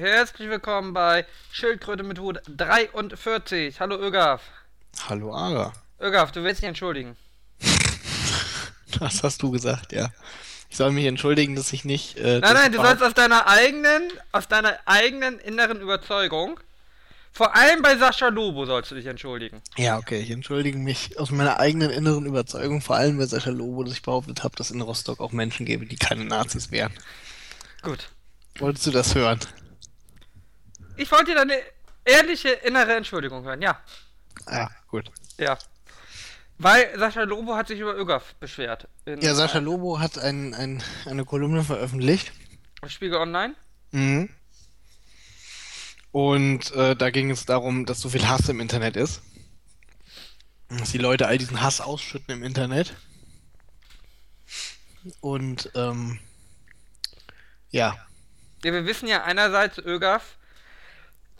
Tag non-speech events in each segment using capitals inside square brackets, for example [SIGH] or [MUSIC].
Herzlich willkommen bei Schildkröte mit Hut 43. Hallo Ögaf. Hallo Ara. Ögaf, du willst dich entschuldigen. [LAUGHS] Das hast du gesagt, ja. Ich soll mich entschuldigen, dass ich nicht. Äh, Nein, nein, du sollst aus deiner eigenen, aus deiner eigenen inneren Überzeugung, vor allem bei Sascha Lobo sollst du dich entschuldigen. Ja, okay, ich entschuldige mich aus meiner eigenen inneren Überzeugung, vor allem bei Sascha Lobo, dass ich behauptet habe, dass in Rostock auch Menschen gäbe, die keine Nazis wären. Gut. Wolltest du das hören? Ich wollte dir deine ehrliche innere Entschuldigung hören, ja. Ja, gut. Ja. Weil Sascha Lobo hat sich über Ögaf beschwert. Ja, Sascha Lobo hat ein, ein, eine Kolumne veröffentlicht. Spiegel Online. Mhm. Und äh, da ging es darum, dass so viel Hass im Internet ist. Dass die Leute all diesen Hass ausschütten im Internet. Und ähm, ja, Ja, wir wissen ja einerseits, Ögaf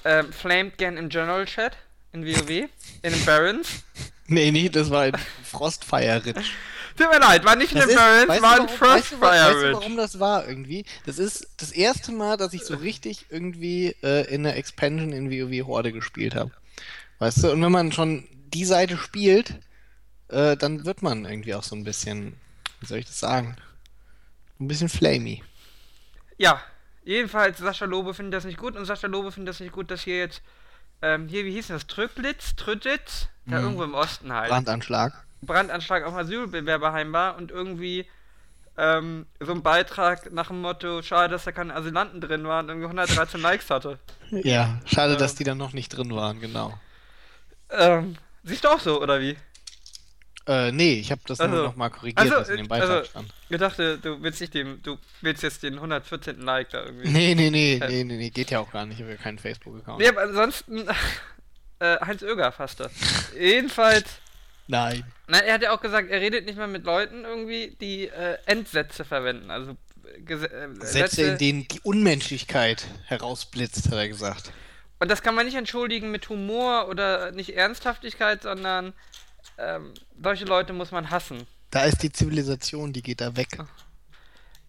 ähm, flamed gern im General Chat in WoW, in den Barons. [LAUGHS] nee, nee, das war ein Frostfire Ridge. Tut mir leid, war nicht in Das den ist- Barons, war ein warum- weißt du, Frostfire weißt du, Ridge. warum das war irgendwie? Das ist das erste Mal, dass ich so richtig irgendwie äh, in der Expansion in WoW Horde gespielt habe. Weißt du, und wenn man schon die Seite spielt, äh, dann wird man irgendwie auch so ein bisschen, wie soll ich das sagen? Ein bisschen flamey. Ja, jedenfalls Sascha Lobe findet das nicht gut und Sascha Lobe findet das nicht gut, dass hier jetzt, ähm, hier, wie hieß denn das? Tröglitz? Trüttitz? Da Mhm. irgendwo im Osten halt. Brandanschlag. Brandanschlag auf Asylbewerberheim war und irgendwie ähm, so ein Beitrag nach dem Motto, schade, dass da keine Asylanten drin waren, irgendwie 113 Likes hatte. Ja, schade, Ähm. dass die dann noch nicht drin waren, genau. Ähm, siehst du auch so, oder wie? Äh, nee, ich habe das Also- nur nochmal korrigiert, also, was in dem Beitrag also- stand. Ich dachte, du willst nicht dem, du willst jetzt den 114. Like da irgendwie. Nee, nee, nee, Äh. nee, nee, nee, geht ja auch gar nicht. Ich habe ja keinen Facebook-Account. Nee, aber ansonsten, [LAUGHS] äh, Heinz Oeger fasste. [LAUGHS] Jedenfalls, Nein. na, er hat ja auch gesagt, er redet nicht mehr mit Leuten irgendwie, die äh, Endsätze verwenden. Also Gese äh, Sätze, in denen die Unmenschlichkeit herausblitzt, hat er gesagt. Und das kann man nicht entschuldigen mit Humor oder nicht Ernsthaftigkeit, sondern ähm, solche Leute muss man hassen. Da ist die Zivilisation, die geht da weg.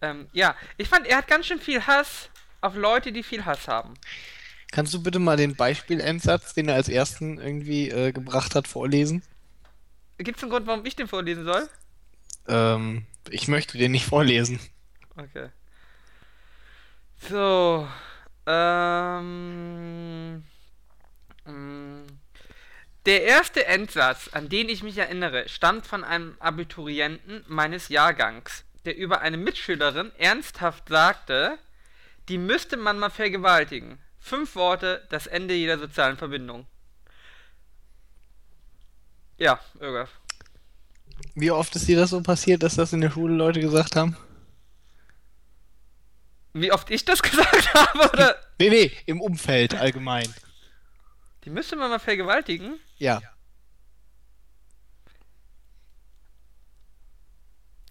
Ähm, ja, ich fand, er hat ganz schön viel Hass auf Leute, die viel Hass haben. Kannst du bitte mal den Beispielendsatz, den er als ersten irgendwie äh, gebracht hat, vorlesen? Gibt es einen Grund, warum ich den vorlesen soll? Ähm, ich möchte den nicht vorlesen. Okay. So. Ähm. mm. Der erste Endsatz, an den ich mich erinnere, stammt von einem Abiturienten meines Jahrgangs, der über eine Mitschülerin ernsthaft sagte, die müsste man mal vergewaltigen. Fünf Worte, das Ende jeder sozialen Verbindung. Ja, Ögaf. Wie oft ist dir das so passiert, dass das in der Schule Leute gesagt haben? Wie oft ich das [LAUGHS] gesagt habe, oder? Nee, nee, im Umfeld allgemein. Die müsste man mal vergewaltigen? Ja.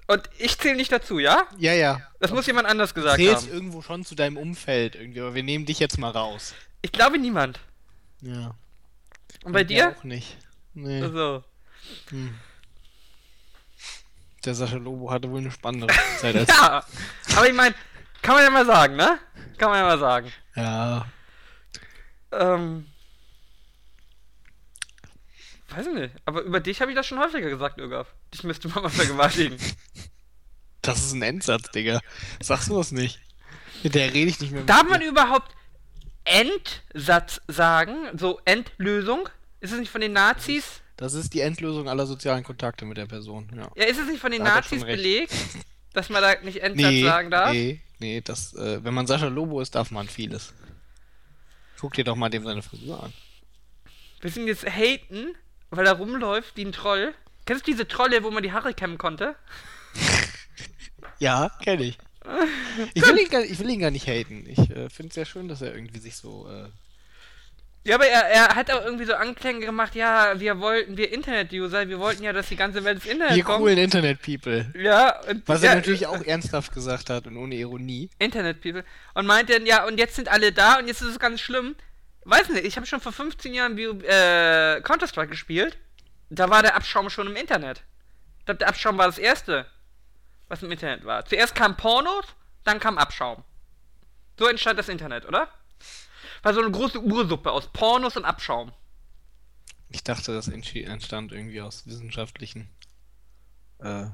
Und ich zähle nicht dazu, ja? Ja, ja. Das muss jemand anders gesagt Zählst haben. irgendwo schon zu deinem Umfeld irgendwie, aber wir nehmen dich jetzt mal raus. Ich glaube niemand. Ja. Und bei dir? Auch nicht. Nee. Also. Hm. Der Sascha Lobo hatte wohl eine spannendere [LAUGHS] Zeit als. Ja, aber ich meine, kann man ja mal sagen, ne? Kann man ja mal sagen. ja. Ähm. Weiß ich nicht. Aber über dich habe ich das schon häufiger gesagt, Ögaf. Dich müsste man mal vergewaltigen. [LAUGHS] Das ist ein Endsatz, Digga. Sagst du das nicht? Mit der rede ich nicht mehr. mit Darf dir. man überhaupt Endsatz sagen? So Endlösung? Ist es nicht von den Nazis? Das ist die Endlösung aller sozialen Kontakte mit der Person. Ja. Ja, ist es nicht von den Da Nazis belegt, dass man da nicht [LAUGHS] Endsatz Nee, sagen darf? nee, nee, das, äh, wenn man Sascha Lobo ist, darf man vieles. Guck dir doch mal dem seine Frisur an. Wir sind jetzt haten, weil er rumläuft wie ein Troll. Kennst du diese Trolle, wo man die Haare kämmen konnte? [LAUGHS] Ja, kenne ich. [LAUGHS] Ich will, ihn gar, ich will ihn gar nicht haten. Ich äh, finde es sehr schön, dass er irgendwie sich so. Äh, Ja, aber er, er hat auch irgendwie so Anklänge gemacht, ja, wir wollten, wir Internet-User, wir wollten ja, dass die ganze Welt ins Internet ihr kommt. coolen Internet-People. Ja, und Was ja, er natürlich auch ernsthaft gesagt hat und ohne Ironie. Internet-People. Und meinte dann, ja, und jetzt sind alle da und jetzt ist es ganz schlimm. Weiß nicht, ich habe schon vor 15 Jahren äh, Counter-Strike gespielt. Da war der Abschaum schon im Internet. Ich glaube, der Abschaum war das erste, was im Internet war. Zuerst kam Pornos, dann kam Abschaum. So entstand das Internet, oder? War so eine große Ursuppe aus Pornos und Abschaum. Ich dachte, das entstand irgendwie aus wissenschaftlichen. Äh, aber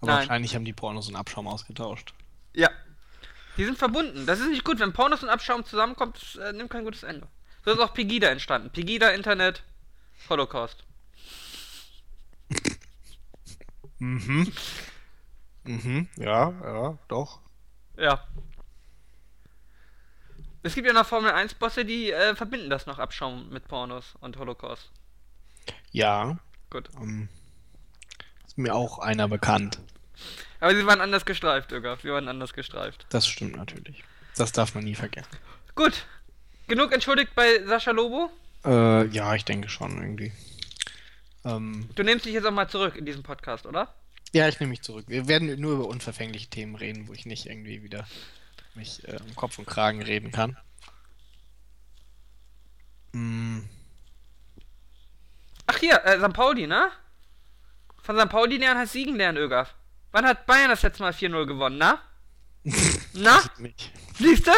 Nein. wahrscheinlich haben die Pornos und Abschaum ausgetauscht. Ja. Die sind verbunden. Das ist nicht gut. Wenn Pornos und Abschaum zusammenkommt, das, äh, nimmt kein gutes Ende. So ist auch Pegida entstanden. Pegida, Internet, Holocaust. Mhm. Mhm, ja, ja, doch. Ja. Es gibt ja noch Formel 1 Bosse, die äh, verbinden das noch Abschaum mit Pornos und Holocaust. Ja, Gut. ähm, ist mir auch einer bekannt. Aber sie waren anders gestreift, Irga. Wir waren anders gestreift. Das stimmt natürlich. Das darf man nie vergessen. Gut. Genug entschuldigt bei Sascha Lobo. Äh, ja, ich denke schon irgendwie. Ähm, Du nimmst dich jetzt auch mal zurück in diesem Podcast, oder? ja, ich nehme mich zurück. Wir werden nur über unverfängliche Themen reden, wo ich nicht irgendwie wieder mich äh, um Kopf und Kragen reden kann. Mm, Ach hier, äh, St. Pauli, ne? Von St. Pauli lernen heißt Siegen lernen, Irga. Wann hat Bayern das letzte Mal 4-0 gewonnen, na? [LAUGHS] Na? Siehst du?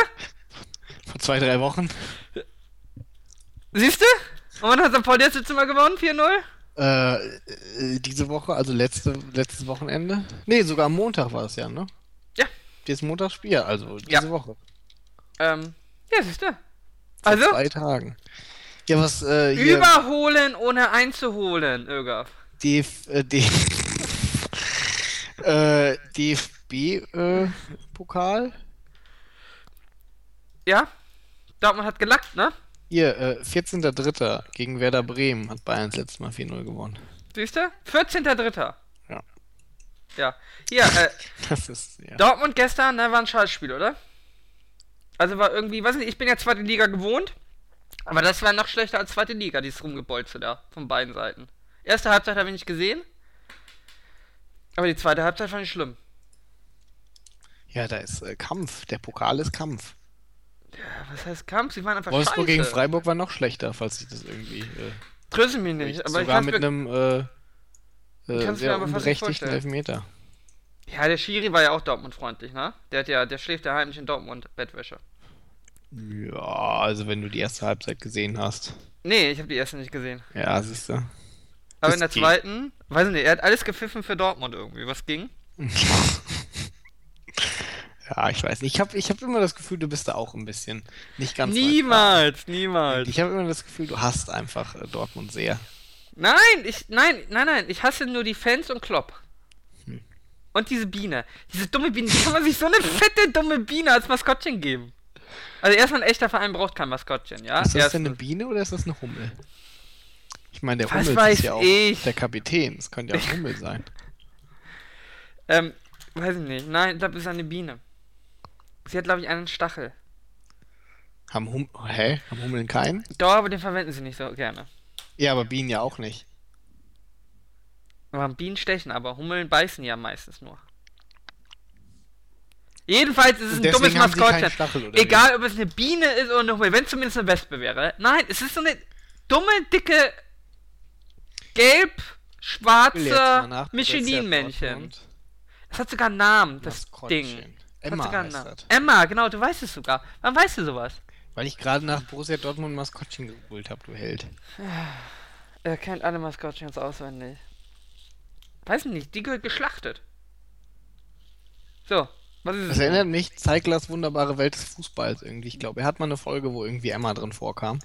Vor zwei, drei Wochen. Siehst du? Und wann hat St. Pauli das letzte Mal gewonnen? 4-0? Äh, äh, diese Woche, also letzte, letztes Wochenende. Nee, sogar am Montag war es ja, ne? Ja. Dieses Montagsspiel, also diese Ja. Woche. Ähm, ja, siehst du? Vor Also, zwei Tagen. Ja, was, äh, überholen ohne einzuholen, Irga. DF, äh, [LAUGHS] D äh, DFB, äh? Ja? Dortmund hat gelackt, ne? Hier, äh, 14.03. gegen Werder Bremen hat Bayern das letzte Mal 4-0 gewonnen. Siehst du? 14.3. Ja. Ja. Hier, äh, [LAUGHS] Das ist, ja. Dortmund gestern, ne, war ein Scheißspiel, oder? Also war irgendwie, weiß nicht, ich bin ja zweite Liga gewohnt, aber das war noch schlechter als zweite Liga, dieses Rumgebolze da, von beiden Seiten. Erste Halbzeit habe ich nicht gesehen, aber die zweite Halbzeit fand ich schlimm. Ja, da ist äh, Kampf. Der Pokal ist Kampf. Ja, was heißt Kampf? Sie waren einfach Wolfsburg scheiße. gegen Freiburg war noch schlechter, falls ich das irgendwie. Äh, Tröste mich nicht, aber ich sogar kann's mit mir, einem äh, äh, sehr unberechtigten. Elfmeter. Ja, der Schiri war ja auch Dortmund-freundlich, ne? Der hat ja, der schläft ja heimlich in Dortmund, Bettwäsche. Ja, also wenn du die erste Halbzeit gesehen hast. Nee, ich habe die erste nicht gesehen. Ja, siehst du. Aber Das in der geht. zweiten, weiß nicht, er hat alles gepfiffen für Dortmund irgendwie. Was ging? [LAUGHS] ja, ich weiß nicht. Ich habe ich hab immer das Gefühl, du bist da auch ein bisschen nicht ganz. Niemals, niemals. Ich habe immer das Gefühl, du hasst einfach äh, Dortmund sehr. Nein, ich, nein, nein, nein, ich hasse nur die Fans und Klopp. Hm. Und diese Biene. Diese dumme Biene. Wie kann man sich so eine fette, dumme Biene als Maskottchen geben? Also erstmal ein echter Verein braucht kein Maskottchen, ja? ist das denn eine. Biene oder ist das eine Hummel? Ich meine, der Was Hummel ist ja auch ich? der Kapitän. Es könnte ja auch [LAUGHS] Hummel sein. Ähm, weiß ich nicht. Nein, ich glaube, es ist eine Biene. Sie hat, glaube ich, einen Stachel. Haben hum Hä? Haben Hummeln keinen? Doch, aber den verwenden sie nicht so gerne. Ja, aber Bienen ja auch nicht. Aber Bienen stechen, aber Hummeln beißen ja meistens nur. Jedenfalls ist es ein Deswegen dummes Maskottchen. Oder wie? Egal, ob es eine Biene ist oder eine Hummel, wenn es zumindest eine Wespe wäre. Nein, es ist so eine dumme, dicke, gelb, Ich will jetzt mal schwarze nach Michelin-Männchen. Das hat sogar einen Namen, das Maskottchen. Ding. Das hat Emma sogar einen das. Emma, genau, du weißt es sogar. Wann weißt du sowas? Weil ich gerade nach Borussia Dortmund Maskottchen geholt habe, du Held. Er kennt alle Maskottchens auswendig. Weiß nicht, die gehört geschlachtet. So, was ist Das es? erinnert mich, Zeiglers wunderbare Welt des Fußballs irgendwie. Ich glaube, er hat mal eine Folge, wo irgendwie Emma drin vorkam.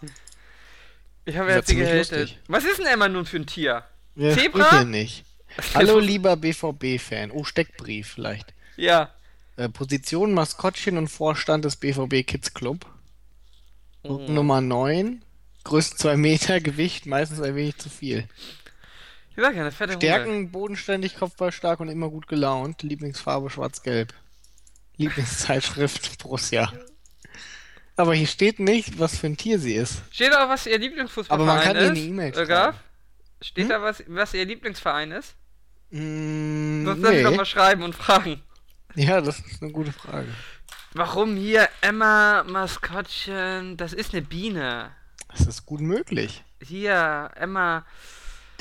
Ich habe jetzt gehältet. lustig. Was ist denn Emma nun für ein Tier? Ja, Zebra? nicht. Hallo, lieber BVB-Fan. Oh, Steckbrief vielleicht. Ja. Äh, Position Maskottchen und Vorstand des BVB Kids Club. Mhm. Nummer 9. Größe 2 Meter, [LAUGHS] Gewicht meistens ein wenig zu viel. Ich sag ja, eine fette. Stärken, bodenständig, kopfballstark und immer gut gelaunt. Lieblingsfarbe schwarz-gelb. Lieblingszeitschrift [LAUGHS] Borussia. Aber hier steht nicht, was für ein Tier sie ist. Steht da, was ihr Aber Lieblingsfußballverein man kann ist? ihr eine E-Mail Irga? schreiben. Steht Hm? da, was, was ihr Lieblingsverein ist? Mm, Sonst darf ich doch nee. mal schreiben und fragen. Ja, das ist eine gute Frage. Warum hier Emma Maskottchen? Das ist eine Biene. Das ist gut möglich. Hier, Emma.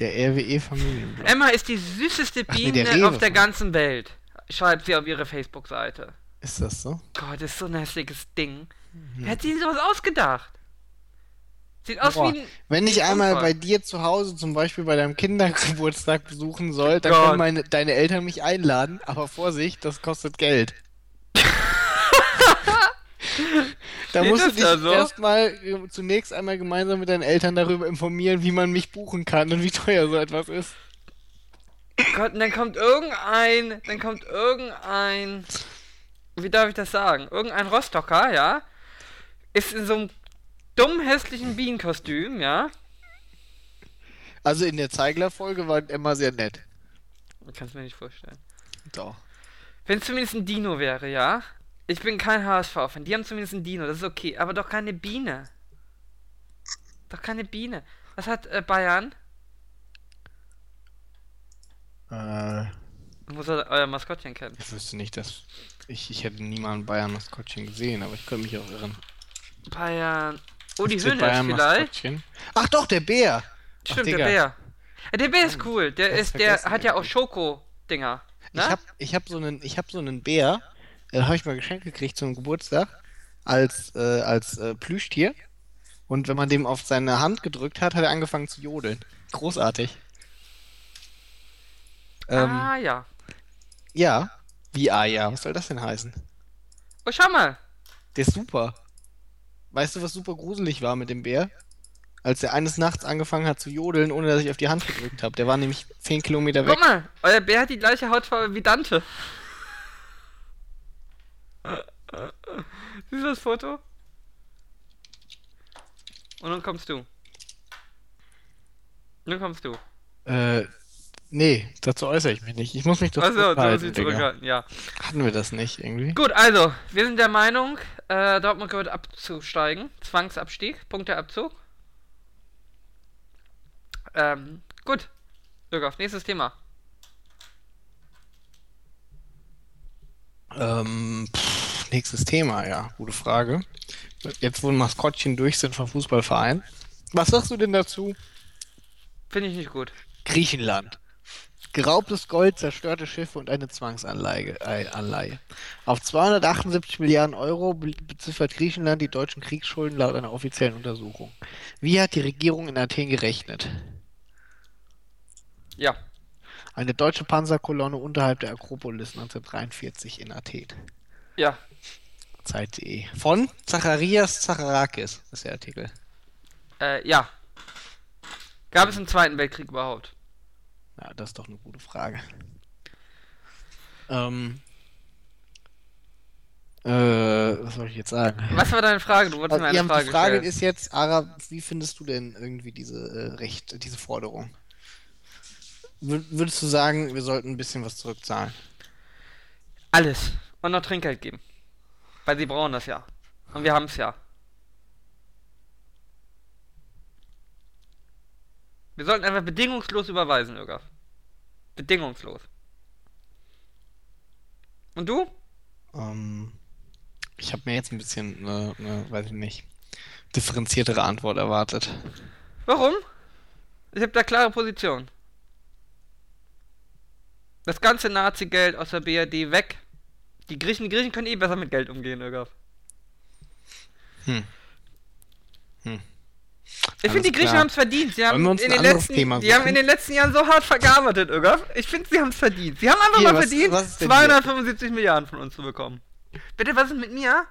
Der RWE Familienblog. Emma ist die süßeste nee, Biene der Rewe auf der ganzen Welt. Schreibt sie auf ihre Facebook-Seite. Ist das so? Gott, das ist so ein hässliches Ding. Wer hat sich sowas ausgedacht? Sieht aus Boah, wie ein. Wenn ich einmal Unfall. bei dir zu Hause, zum Beispiel bei deinem Kindergeburtstag besuchen soll, dann Gott. können meine, deine Eltern mich einladen, aber Vorsicht, das kostet Geld. [LAUGHS] da Steht musst du dich so? erstmal äh, zunächst einmal gemeinsam mit deinen Eltern darüber informieren, wie man mich buchen kann und wie teuer so etwas ist. Gott, und dann kommt irgendein. Dann kommt irgendein. Wie darf ich das sagen? Irgendein Rostocker, ja? Ist in so einem dumm hässlichen Bienenkostüm, ja? Also in der Zeigler-Folge war Emma sehr nett. Kannst mir nicht vorstellen. Doch. Wenn es zumindest ein Dino wäre, ja? Ich bin kein HSV-Fan. Die haben zumindest ein Dino, das ist okay. Aber doch keine Biene. Doch keine Biene. Was hat äh, Bayern? Äh, Muss er euer Maskottchen kennen. ich wüsste nicht, dass. Ich, ich hätte nie mal ein Bayern-Maskottchen gesehen, aber ich könnte mich auch irren. Bayern. Oh, die Bayern vielleicht. Ach doch, der Bär! Stimmt, der Digga. Bär. Der Bär ist cool. Der ist, der hat ja auch. Schoko-Dinger. Ne? Ich hab, ich hab so einen, ich hab so einen Bär, äh, habe ich mal geschenkt gekriegt zum Geburtstag als äh, als äh, Plüschtier. Und wenn man dem auf seine Hand gedrückt hat, hat er angefangen zu jodeln. Großartig. Ähm, ah, ja. ja. Wie ja, was soll das denn heißen? Oh, schau mal. Der ist super. Weißt du, was super gruselig war mit dem Bär? Als er eines Nachts angefangen hat zu jodeln, ohne dass ich auf die Hand gedrückt habe. Der war nämlich 10 Kilometer weg. Guck mal, euer Bär hat die gleiche Hautfarbe wie Dante. [LAUGHS] Siehst du das Foto? Und dann kommst du. Nun kommst du. Äh, nee, dazu äußere ich mich nicht. Ich muss mich doch Achso, du musst Digga. zurückhalten, ja. Hatten wir das nicht irgendwie? Gut, also, wir sind der Meinung, äh, Dortmund gehört abzusteigen. Zwangsabstieg, Punkteabzug. Ähm, gut. Bürger, nächstes Thema. Ähm, pff, nächstes Thema, ja, gute Frage. Jetzt, wo Maskottchen durch sind vom Fußballverein. Was sagst du denn dazu? Finde ich nicht gut. Griechenland. Geraubtes Gold, zerstörte Schiffe und eine Zwangsanleihe. Äh, Anleihe. Auf 278 Milliarden Euro be- beziffert Griechenland die deutschen Kriegsschulden laut einer offiziellen Untersuchung. Wie hat die Regierung in Athen gerechnet? Ja. Eine deutsche Panzerkolonne unterhalb der Akropolis 1943 in Athen. Ja. Zeit.de. Von Zacharias Zacharakis ist der Artikel. Äh, ja. Gab es im Zweiten Weltkrieg überhaupt? Ja, das ist doch eine gute Frage. Ähm. Äh, was soll ich jetzt sagen? Was war deine Frage? Du wolltest Also, mir eine ja, Frage die Frage stellen. ist jetzt, Ara, wie findest du denn irgendwie diese äh, Recht, diese Forderung? Wür würdest du sagen, wir sollten ein bisschen was zurückzahlen? Alles. Und noch Trinkgeld geben. Weil sie brauchen das ja. Und wir haben es ja. Wir sollten einfach bedingungslos überweisen, Irga. Bedingungslos. Und du? Ähm, ich habe mir jetzt ein bisschen, äh, ne, weiß ich nicht, differenziertere Antwort erwartet. Warum? Ich habe da klare Position. Das ganze Nazi-Geld aus der BRD weg. Die Griechen, die Griechen können eh besser mit Geld umgehen, Irga. Hm. Hm. Ich finde, die Griechen haben es verdient. Sie haben, in den letzten, die haben in den letzten Jahren so hart vergearbeitet, Irga. Ich finde, sie haben es verdient. Sie haben einfach Hier, mal was- verdient, was ist denn hier? 275 Milliarden von uns zu bekommen. Bitte, was ist mit mir?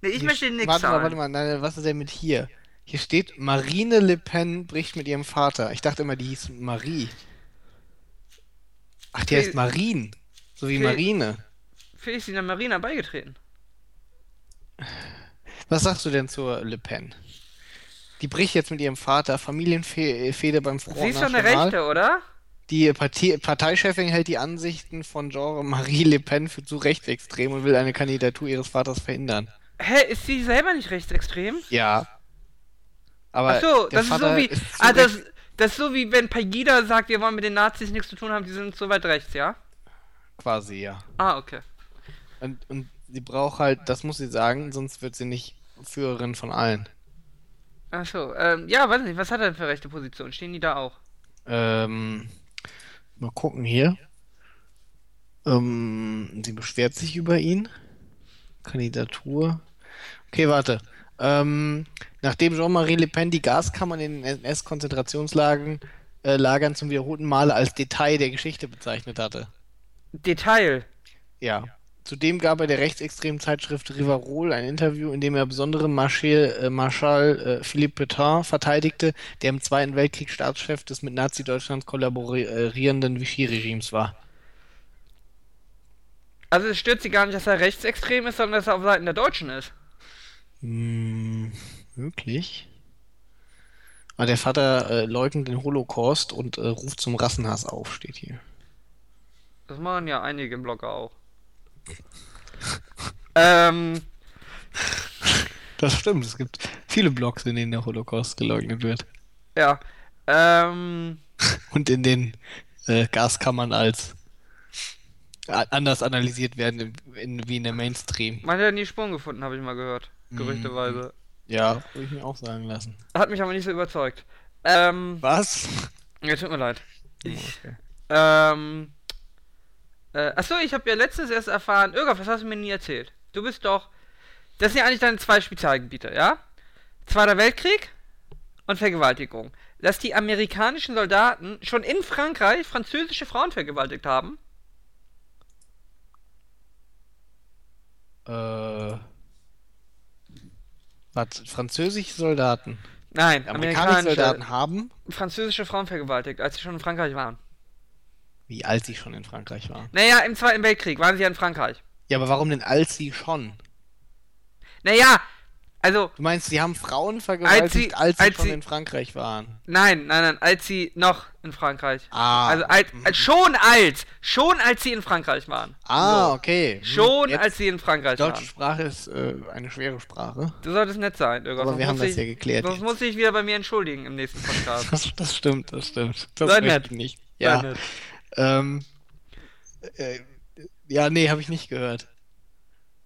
Nee, ich Hier möchte nichts Warte mal, zahlen. warte mal, nein, was ist denn mit hier? Hier steht, Marine Le Pen bricht mit ihrem Vater. Ich dachte immer, die hieß Marie. Ach, die Okay. heißt Marine. So wie Okay. Marine. Für ist sie der Marina beigetreten. Was sagst du denn zur Le Pen? Die bricht jetzt mit ihrem Vater, Familienfehde beim Front Sie ist doch eine. Rechte, oder? Die Partei Parteichefin hält die Ansichten von Jean-Marie Le Pen für zu rechtsextrem und will eine Kandidatur ihres Vaters verhindern. Hä, ist sie selber nicht rechtsextrem? Ja. Aber Ach so, das ist so wie. ist ah, das, das ist so wie wenn Pegida sagt, wir wollen mit den Nazis nichts zu tun haben, die sind so weit rechts, ja? quasi, ja. Ah, okay. Und, und sie braucht halt, das muss sie sagen, sonst wird sie nicht Führerin von allen. Achso, ähm, ja, weiß nicht, was hat er denn für rechte Position? Stehen die da auch? Ähm, mal gucken hier. Ähm, sie beschwert sich über ihn. Kandidatur. Okay, warte. Ähm, nachdem Jean-Marie Le Pen die Gaskammern in den NS-Konzentrationslagern äh, Lagern zum wiederholten Male als Detail der Geschichte bezeichnet hatte. Detail. Ja. Zudem gab er der rechtsextremen Zeitschrift Rivarol ein Interview, in dem er besondere Marschall, äh, Marschall äh, Philippe Pétain verteidigte, der im Zweiten Weltkrieg Staatschef des mit Nazi-Deutschland kollaborierenden Vichy-Regimes war. Also es stört sie gar nicht, dass er rechtsextrem ist, sondern dass er auf Seiten der Deutschen ist. Hm, möglich. Aber der Vater äh, leugnet den Holocaust und äh, ruft zum Rassenhass auf, steht hier. Das machen ja einige Blogger auch. Ähm, Das stimmt, es gibt viele Blogs, in denen der Holocaust geleugnet wird. ja. Ähm, Und in denen äh, Gaskammern als anders analysiert werden, in, in, wie in der Mainstream. man hat ja nie Spuren gefunden, habe ich mal gehört. Gerüchteweise. Ja, würde ich mir auch sagen lassen. Hat mich aber nicht so überzeugt. Ähm, Was? ja, tut mir leid. Okay. Ähm, äh, achso, ich habe ja letztens erst erfahren, Irga, was hast du mir nie erzählt? Du bist doch, das sind ja eigentlich deine zwei Spezialgebiete, ja? Zweiter Weltkrieg und Vergewaltigung. Dass die amerikanischen Soldaten schon in Frankreich französische Frauen vergewaltigt haben? Äh, was? Französische Soldaten. Nein, Amerikanische amerikanische Soldaten haben, französische Frauen vergewaltigt, als sie schon in Frankreich waren. Wie alt sie schon in Frankreich waren. Naja, im Zweiten Weltkrieg waren sie ja in Frankreich. Ja, aber warum denn als sie schon? Naja, also, Du meinst, sie haben Frauen vergewaltigt, als sie- sie, als schon sie- in Frankreich waren? nein, nein, nein, als sie noch in Frankreich. Ah. Also als, als schon als, schon als sie in Frankreich waren. Ah, So. okay. Hm, Schon jetzt- als sie in Frankreich Deutsche waren. Sprache ist äh, eine schwere Sprache. Du solltest nett sein, Irga. Aber wir haben muss das ich, ja geklärt Sonst muss ich wieder bei mir entschuldigen im nächsten Podcast. [LAUGHS] Das, das stimmt, das stimmt. Das Sei nett. ich nicht. Sei Ja, nett. Ähm, äh, ja, nee, habe ich nicht gehört.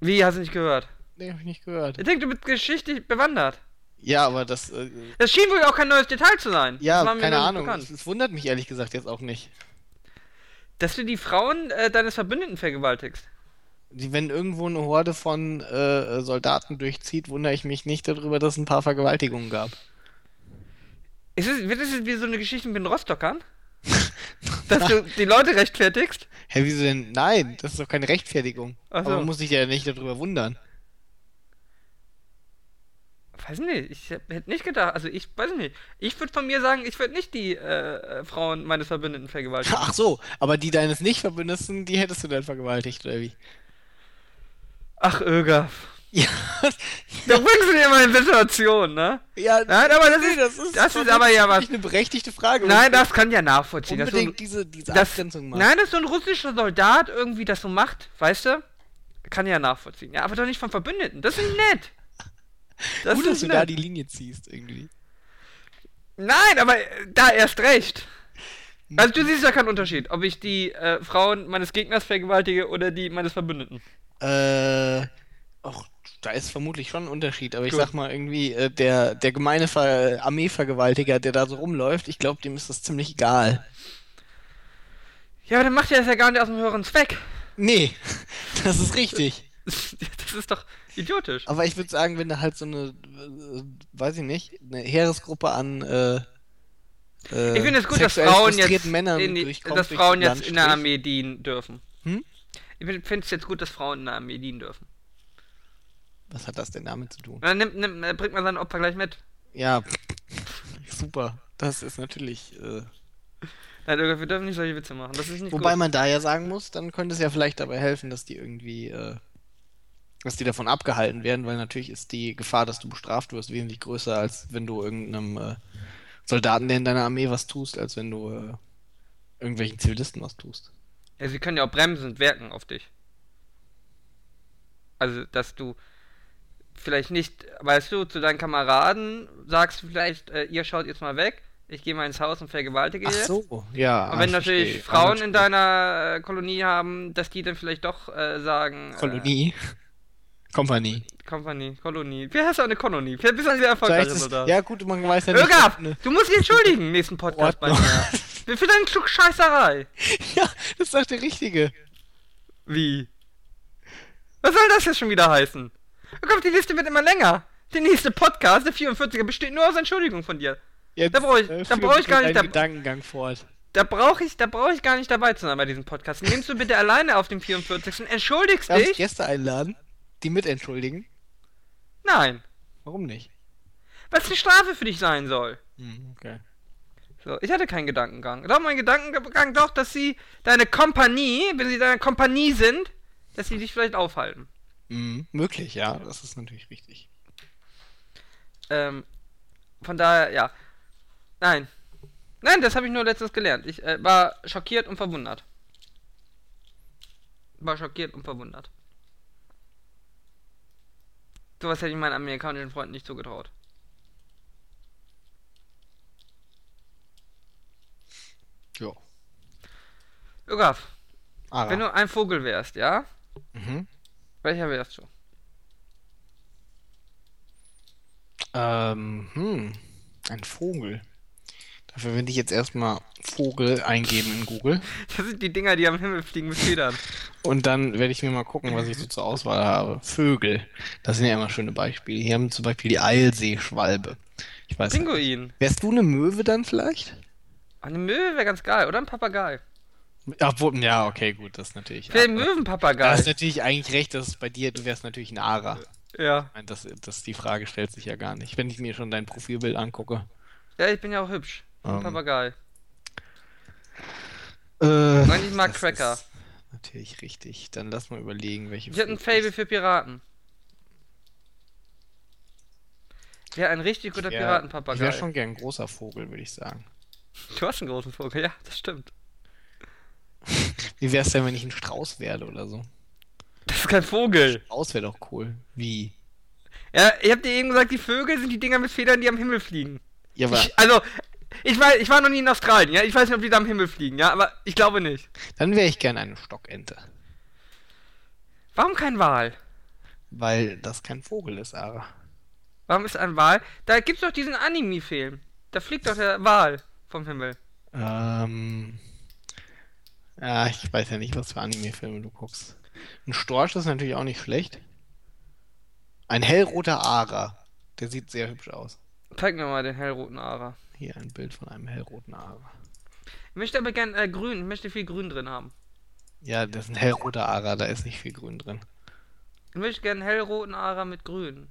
Wie, hast du nicht gehört? Nee, habe ich nicht gehört. Ich denke, du bist geschichtlich bewandert. Ja, aber das, äh, Das schien wohl auch kein neues Detail zu sein. ja, keine Ahnung. Es, wundert mich ehrlich gesagt jetzt auch nicht. Dass du die Frauen äh, deines Verbündeten vergewaltigst. Die, wenn irgendwo eine Horde von äh, Soldaten durchzieht, wundere ich mich nicht darüber, dass es ein paar Vergewaltigungen gab. Ist es, wird es jetzt wie so eine Geschichte mit den Rostockern? [LAUGHS] Dass du die Leute rechtfertigst? Hä, wieso denn? Nein, das ist doch keine Rechtfertigung. Ach so. Aber man muss sich ja nicht darüber wundern. Weiß nicht, ich hätte nicht gedacht, also ich weiß nicht. Ich würde von mir sagen, ich würde nicht die äh, äh, Frauen meines Verbündeten vergewaltigen. Ach so, aber die deines Nicht-Verbündeten, die hättest du dann vergewaltigt, oder wie? Ach, Öger. Ja, [LAUGHS] Da bringst du dir immer in Situationen, ne? ja Nein, aber das nee, ist, das ist, aber ja was. eine berechtigte Frage. Nein, das kann ja nachvollziehen. dass so unbedingt diese, diese das, Abgrenzung machen. nein, dass so ein russischer Soldat irgendwie das so macht, weißt du? Kann ja nachvollziehen. Ja, aber doch nicht vom Verbündeten. Das ist nicht nett. [LAUGHS] Das Gut, dass du nett. da die Linie ziehst, irgendwie. Nein, aber äh, da erst recht. Also du siehst ja keinen Unterschied, ob ich die äh, Frauen meines Gegners vergewaltige oder die meines Verbündeten. Äh, auch da ist vermutlich schon ein Unterschied, aber ich Gut. sag mal irgendwie, äh, der, der gemeine Ver Armeevergewaltiger, der da so rumläuft, ich glaube, dem ist das ziemlich egal. Ja, aber dann macht er das ja gar nicht aus dem höheren Zweck. Nee, [LAUGHS] das ist richtig. [LAUGHS] Das ist doch idiotisch. Aber ich würde sagen, wenn da halt so eine, äh, weiß ich nicht, eine Heeresgruppe an äh, äh, Ich finde es gut, dass Frauen jetzt, Männern in die, dass Frauen jetzt in der. Armee dienen dürfen. Hm? Ich finde es jetzt gut, dass Frauen in der Armee dienen dürfen. Was hat das denn damit zu tun? Dann nimmt, nimmt, äh, bringt man sein Opfer gleich mit. Ja, [LAUGHS] super. Das ist natürlich. Äh, Nein, wir dürfen nicht solche Witze machen. Das ist nicht wobei gut. man da ja sagen muss, dann könnte es ja vielleicht dabei helfen, dass die irgendwie, äh, dass die davon abgehalten werden, weil natürlich ist die Gefahr, dass du bestraft wirst, wesentlich größer, als wenn du irgendeinem äh, Soldaten, der in deiner Armee was tust, als wenn du äh, irgendwelchen Zivilisten was tust. Ja, sie können ja auch bremsend wirken auf dich. Also, dass du vielleicht nicht, weißt du, zu deinen Kameraden sagst du vielleicht, äh, ihr schaut jetzt mal weg, ich gehe mal ins Haus und vergewaltige Ach jetzt. so, ja. Und wenn ich natürlich verstehe. Frauen in deiner äh, Kolonie haben, dass die dann vielleicht doch äh, sagen. Kolonie. Kompanie. Äh, Kompanie, Kolonie. Wie heißt eine Kolonie? Vielleicht bist du sehr ist, Soldat. ja gut, man weiß ja nicht. Irgaf, ne- du musst dich entschuldigen im nächsten Podcast bei mir. Für deinen Stück Scheißerei. [LAUGHS] ja, das ist doch der Richtige. Wie? Was soll das jetzt schon wieder heißen? Oh Gott, die Liste wird immer länger. Der nächste Podcast, der 44er, besteht nur aus Entschuldigungen von dir. Jetzt, Da brauch ich- äh, da brauch ich gar nicht- da- Gedankengang fort. Da brauche ich, da brauche ich gar nicht dabei zu sein bei diesem Podcast. Nimmst du bitte alleine auf dem 44. Entschuldigst Darf ich dich? Gäste einladen, die mitentschuldigen? Nein. Warum nicht? Weil es eine Strafe für dich sein soll. Hm, okay. So, ich hatte keinen Gedankengang. Doch, mein Gedankengang doch, dass sie deine Kompanie, wenn sie deine Kompanie sind, dass sie dich vielleicht aufhalten. Mhm, möglich, ja, das ist natürlich richtig. Ähm, von daher, ja. Nein. Nein, das habe ich nur letztens gelernt. Ich äh, war schockiert und verwundert. War schockiert und verwundert. Sowas hätte ich meinen amerikanischen Freunden nicht zugetraut. Ja. Jogaf, wenn du ein Vogel wärst, ja? Mhm. Welcher wärst du? Ähm, hm, ein Vogel. Dafür würde ich jetzt erstmal Vogel eingeben in Google. [LAUGHS] Das sind die Dinger, die am Himmel fliegen mit Federn. Und dann werde ich mir mal gucken, was ich so zur Auswahl habe. Vögel. Das sind ja immer schöne Beispiele. Hier haben wir zum Beispiel die Eilseeschwalbe. Ich weiß nicht. Pinguin. Wärst du eine Möwe dann vielleicht? Eine Möwe wäre ganz geil, oder ein Papagei. Obwohl, ja, okay, gut, das ist natürlich. Für den hast Möwenpapagei. du natürlich eigentlich recht, dass bei dir, du wärst natürlich ein Ara. Ja. Nein, Das, das, die Frage stellt sich ja gar nicht. Wenn ich mir schon dein Profilbild angucke. Ja, ich bin ja auch hübsch. Ein Ähm, Papagei. Äh, Nein, ich mag Cracker. Natürlich richtig. Dann lass mal überlegen, welche. Ich hätte ein Fable für Piraten. Wäre ein richtig guter Piratenpapagei. Ich wäre schon gern ein großer Vogel, würde ich sagen. Du hast einen großen Vogel, ja, das stimmt. Wie wär's denn, wenn ich ein Strauß werde oder so? Das ist kein Vogel. Strauß wäre doch cool. Wie? Ja, ich hab dir eben gesagt, die Vögel sind die Dinger mit Federn, die am Himmel fliegen. Ja, aber Ich, also, ich weiß, ich war noch nie in Australien, ja. Ich weiß nicht, ob die da am Himmel fliegen, ja, aber ich glaube nicht. dann wäre ich gern eine Stockente. Warum kein Wal? Weil das kein Vogel ist, Ara. Warum ist ein Wal? Da gibt's doch diesen Anime-Film. Da fliegt doch der Wal vom Himmel. Ähm. Ja, ich weiß ja nicht, was für Anime-Filme du guckst. Ein Storch ist natürlich auch nicht schlecht. Ein hellroter Ara. Der sieht sehr hübsch aus. Zeig mir mal den hellroten Ara. Hier ein Bild von einem hellroten Ara. Ich möchte aber gern äh, grün, ich möchte viel grün drin haben. Ja, das ist ein hellroter Ara, da ist nicht viel Grün drin. Ich möchte gern einen hellroten Ara mit grün.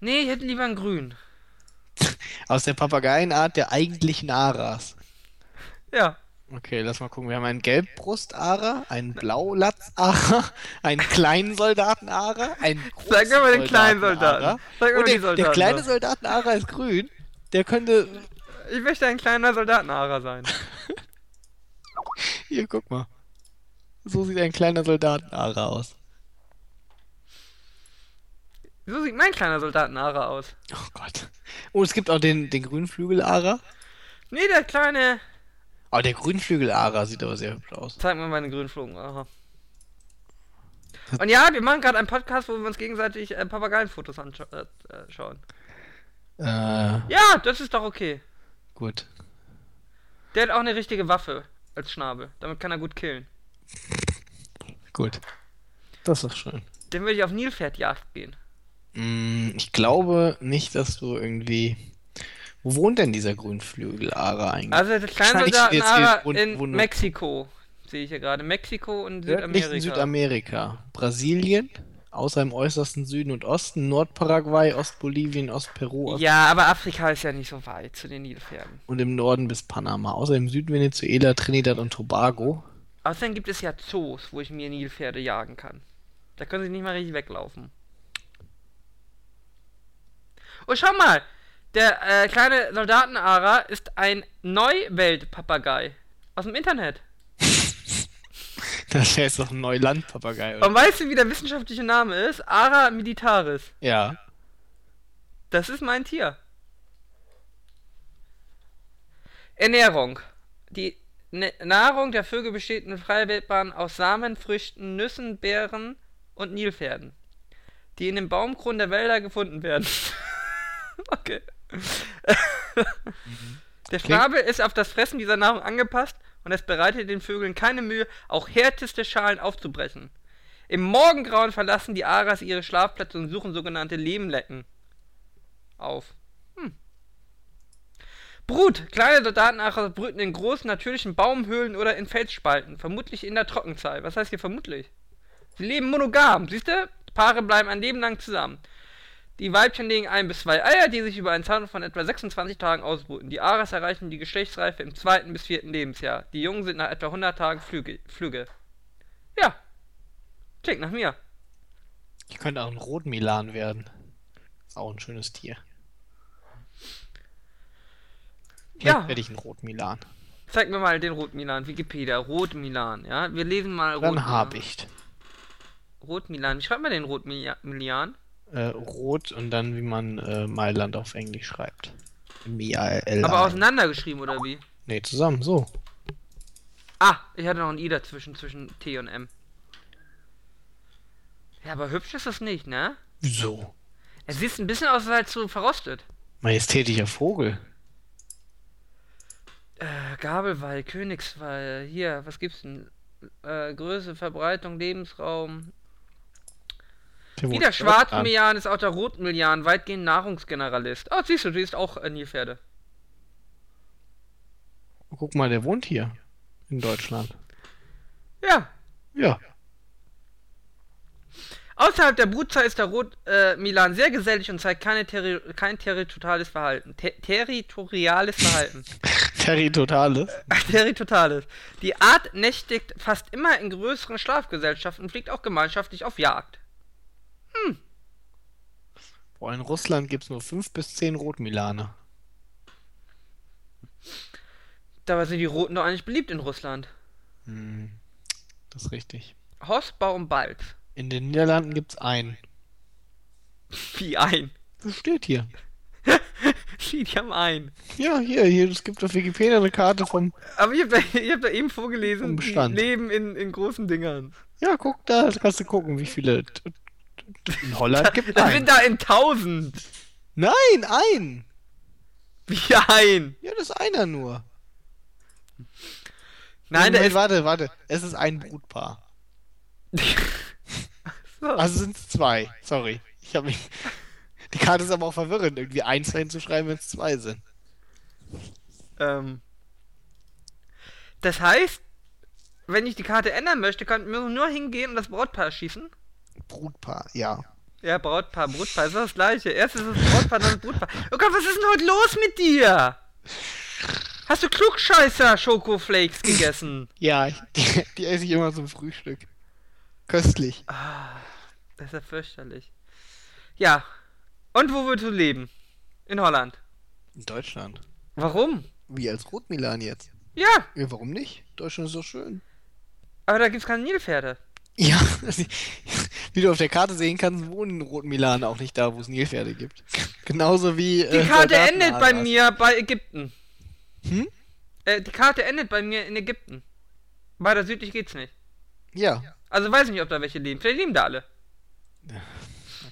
Nee, ich hätte lieber einen grün. Aus der Papageienart der eigentlichen Aras. Ja. Okay, lass mal gucken. Wir haben einen Gelbbrust-Ara, einen Blaulatz-Ara, [LAUGHS] einen kleinen Soldaten-Ara, einen Sag mir mal den kleinen. Soldaten. Sag mal die der, der Soldaten. kleine noch. Soldaten-Ara ist grün. Der könnte. Ich möchte ein kleiner Soldaten-Ara sein. [LAUGHS] Hier, guck mal. So sieht ein kleiner Soldaten-Ara aus. So sieht mein kleiner Soldaten-Ara aus. Oh Gott. Oh, es gibt auch den, den Grünflügel-Ara. Nee, der kleine. Oh, der Grünflügel-Ara sieht aber sehr hübsch aus. Zeig mir meine. Aha. Und ja, wir machen gerade einen Podcast, wo wir uns gegenseitig äh, Papageienfotos anschauen. Äh, äh, schauen. Äh, ja, das ist doch okay. gut. Der hat auch eine richtige Waffe als Schnabel. Damit kann er gut killen. Gut. Das ist schön. Dann würde ich auf Nilpferdjagd gehen. Mm, Ich glaube nicht, dass du irgendwie. Wo wohnt denn dieser Grünflügel-Ara eigentlich? Also der kleine Wahrscheinlich steht jetzt Soldaten-Ara hier, wo- in wo nur- Mexiko. Sehe ich hier gerade. Mexiko und Nicht Südamerika. in Südamerika. Brasilien, außer im äußersten Süden und Osten, Nordparaguay, Ostbolivien, Ostperu Ost Ja, aber Afrika ist ja nicht so weit zu den Nilpferden. und im Norden bis Panama. Außer im Süden Venezuela, Trinidad und Tobago. Außerdem gibt es ja Zoos, wo ich mir Nilpferde jagen kann. Da können sie nicht mal richtig weglaufen. Oh, schau mal! Der äh, kleine Soldatenara ist ein Neuweltpapagei. Aus dem Internet. [LAUGHS] Das jetzt doch ein Neulandpapagei, oder? Und weißt du, wie der wissenschaftliche Name ist? Ara militaris. Ja. Das ist mein Tier. Ernährung. Die Nahrung der Vögel besteht in Freiwildbahn aus Samen, Früchten, Nüssen, Beeren und Nilpferden, die in den Baumkronen der Wälder gefunden werden. [LAUGHS] okay. [LAUGHS] Der Schnabel ist auf das Fressen dieser Nahrung angepasst und es bereitet den Vögeln keine Mühe, auch härteste Schalen aufzubrechen. Im Morgengrauen verlassen die Aras ihre Schlafplätze und suchen sogenannte Lehmlecken auf. Hm. Brut. Kleine Soldatenaras brüten in großen natürlichen Baumhöhlen oder in Felsspalten. Vermutlich in der Trockenzeit. Was heißt hier vermutlich? Sie leben monogam. Siehst du? Paare bleiben ein Leben lang zusammen. Die Weibchen legen ein bis zwei Eier, die sich über einen Zeitraum von etwa 26 Tagen ausbrüten. Die Aras erreichen die Geschlechtsreife im zweiten bis vierten Lebensjahr. Die Jungen sind nach etwa 100 Tagen Flüge. Flüge. Ja. Klingt nach mir. Ich könnte auch ein Rotmilan werden. Ist auch ein schönes Tier. Ja. Werde ich ein Rotmilan. Zeig mir mal den Rotmilan. Wikipedia. Rotmilan. Ja, wir lesen mal Dann Rotmilan. Habicht. Rotmilan. Wie schreibt man den Rotmilan? Äh, rot und dann wie man äh, Mailand auf Englisch schreibt. M-I-A-L. Aber auseinandergeschrieben oder wie? Nee, zusammen, so. Ah, ich hatte noch ein I dazwischen, zwischen T und M. Ja, aber hübsch ist das nicht, ne? Wieso? Es sieht ein bisschen aus, als sei es so verrostet. Majestätischer Vogel. Äh, Gabelwall, Königswall, hier, was gibt's denn? Äh, Größe, Verbreitung, Lebensraum. Der Wie wohnt der in Deutschland. Schwarzmillian ist auch der Rotmillian weitgehend Nahrungsgeneralist. Oh, siehst du, du siehst auch äh, Nilpferde. Guck mal, der wohnt hier. In Deutschland. Ja. Ja. Außerhalb der Brutzeit ist der Rotmilan sehr gesellig und zeigt keine terri kein territoriales Verhalten. Te territoriales Verhalten. [LAUGHS] Terry Totales. [LAUGHS] territoriales. Die Art nächtigt fast immer in größeren Schlafgesellschaften und fliegt auch gemeinschaftlich auf Jagd. Boah, in Russland gibt es nur 5 bis 10 Rotmilane. Dabei sind die Roten doch eigentlich beliebt in Russland. Hm, das ist richtig. Horst Baumbalz. In den Niederlanden gibt es einen. Wie ein. Das steht hier. [LAUGHS] Sie, die haben ein. Ja, hier, hier, es gibt auf Wikipedia eine Karte vom. Aber ich hab da, ich hab da eben vorgelesen, die Bestand. leben in, in großen Dingern. Ja, guck da, kannst du gucken, wie viele. In Holland gibt es Das einen. sind da in tausend. Nein, ein! Wie ein. Ja, das ist einer nur. Nein, der Moment, ist. warte, warte. Es ist ein Brutpaar. so. [LAUGHS] Also sind es zwei. Sorry. Ich habe mich. [LAUGHS] Die Karte ist aber auch verwirrend, irgendwie eins hinzuschreiben, wenn es zwei sind. ähm. Das heißt, wenn ich die Karte ändern möchte, könnten wir nur hingehen und das Brautpaar schießen. Brutpaar, ja. Ja, Brautpaar, Brutpaar, ist das gleiche. Erst ist es Brautpaar, dann Brutpaar. Oh Gott, was ist denn heute los mit dir? Hast du Klugscheißer Schokoflakes gegessen? Ja, die, die esse ich immer zum Frühstück. Köstlich. Ah, das ist ja fürchterlich. Ja. Und wo würdest du leben? In Holland. In Deutschland. Warum? Wie als Rotmilan jetzt. Ja, Ja, warum nicht? Deutschland ist doch schön. aber da gibt's keine Nilpferde. Ja, [LAUGHS] wie du auf der Karte sehen kannst, wohnen Rotmilan auch nicht da, wo es Nilpferde gibt. [LAUGHS] Genauso wie. Die äh, Karte endet bei mir bei Ägypten. Hm? Äh, die Karte endet bei mir in Ägypten. Weiter südlich geht's nicht. Ja. Also weiß ich nicht, ob da welche leben. Vielleicht leben da alle. [LAUGHS]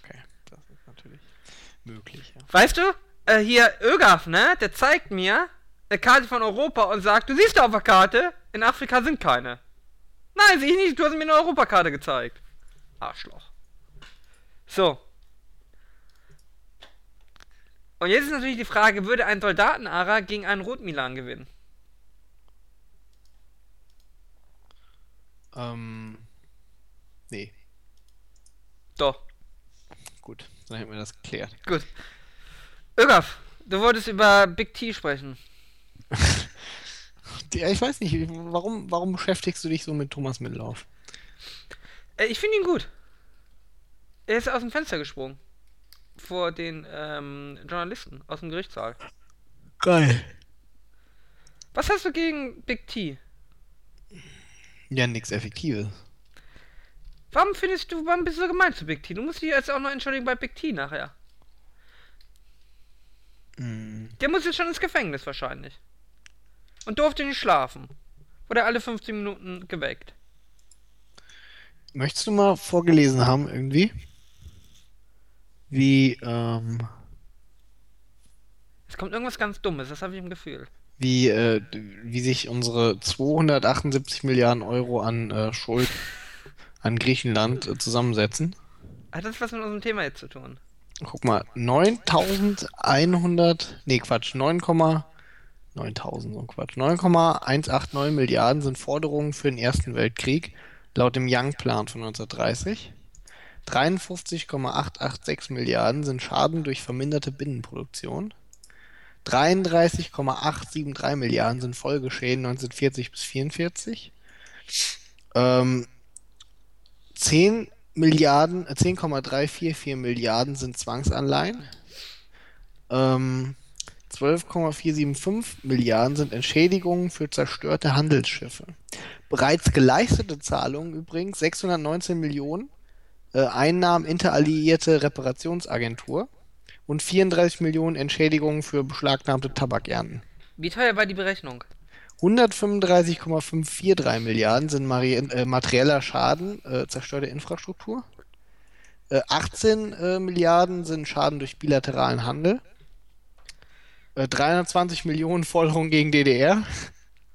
Okay, das ist natürlich möglich. Ja. Weißt du, äh, hier Ögaf, ne? Der zeigt mir eine Karte von Europa und sagt, du siehst da auf der Karte, in Afrika sind keine. Nein, sehe ich nicht, du hast mir eine Europakarte gezeigt. Arschloch. So. Und jetzt ist natürlich die Frage, würde ein Soldatenara gegen einen Rotmilan gewinnen? Ähm. Nee, Doch, gut, dann hätten wir das geklärt. gut. Ögaf, du wolltest über Big T sprechen. [LAUGHS] Ja, ich weiß nicht, warum, warum beschäftigst du dich so mit Thomas Mittellauf? Äh, ich finde ihn gut. Er ist aus dem Fenster gesprungen. Vor den ähm, Journalisten aus dem Gerichtssaal. Geil. Was hast du gegen Big T? Ja, nix Effektives. Warum findest du, warum bist du so gemein zu Big T? Du musst dich jetzt auch noch entschuldigen bei Big T nachher. Hm. Der muss jetzt schon ins Gefängnis wahrscheinlich. Und durfte nicht schlafen. Wurde alle 15 Minuten geweckt. Möchtest du mal vorgelesen haben, irgendwie? Wie, ähm, Es kommt irgendwas ganz Dummes, das habe ich im Gefühl. wie, äh, wie sich unsere 278 Milliarden Euro an äh, Schuld an Griechenland äh, zusammensetzen. Hat das was mit unserem Thema jetzt zu tun? Guck mal, 9100, nee Quatsch, 9, 9000, so Quatsch. 9,189 Milliarden sind Forderungen für den Ersten Weltkrieg, laut dem Young-Plan von 1930. 53,886 Milliarden sind Schaden durch verminderte Binnenproduktion. 33,873 Milliarden sind Folgeschäden 1940 bis 44. Ähm, 10 Milliarden, äh, 10,344 Milliarden sind Zwangsanleihen. Ähm, 12,475 Milliarden sind Entschädigungen für zerstörte Handelsschiffe. Bereits geleistete Zahlungen übrigens 619 Millionen äh, Einnahmen interalliierte Reparationsagentur und 34 Millionen Entschädigungen für beschlagnahmte Tabakernten. Wie teuer war die Berechnung? 135,543 Milliarden sind äh, materieller Schaden, äh, zerstörte Infrastruktur. Äh, 18 äh, Milliarden sind Schaden durch bilateralen Handel. 320 äh, Millionen Forderungen gegen DDR.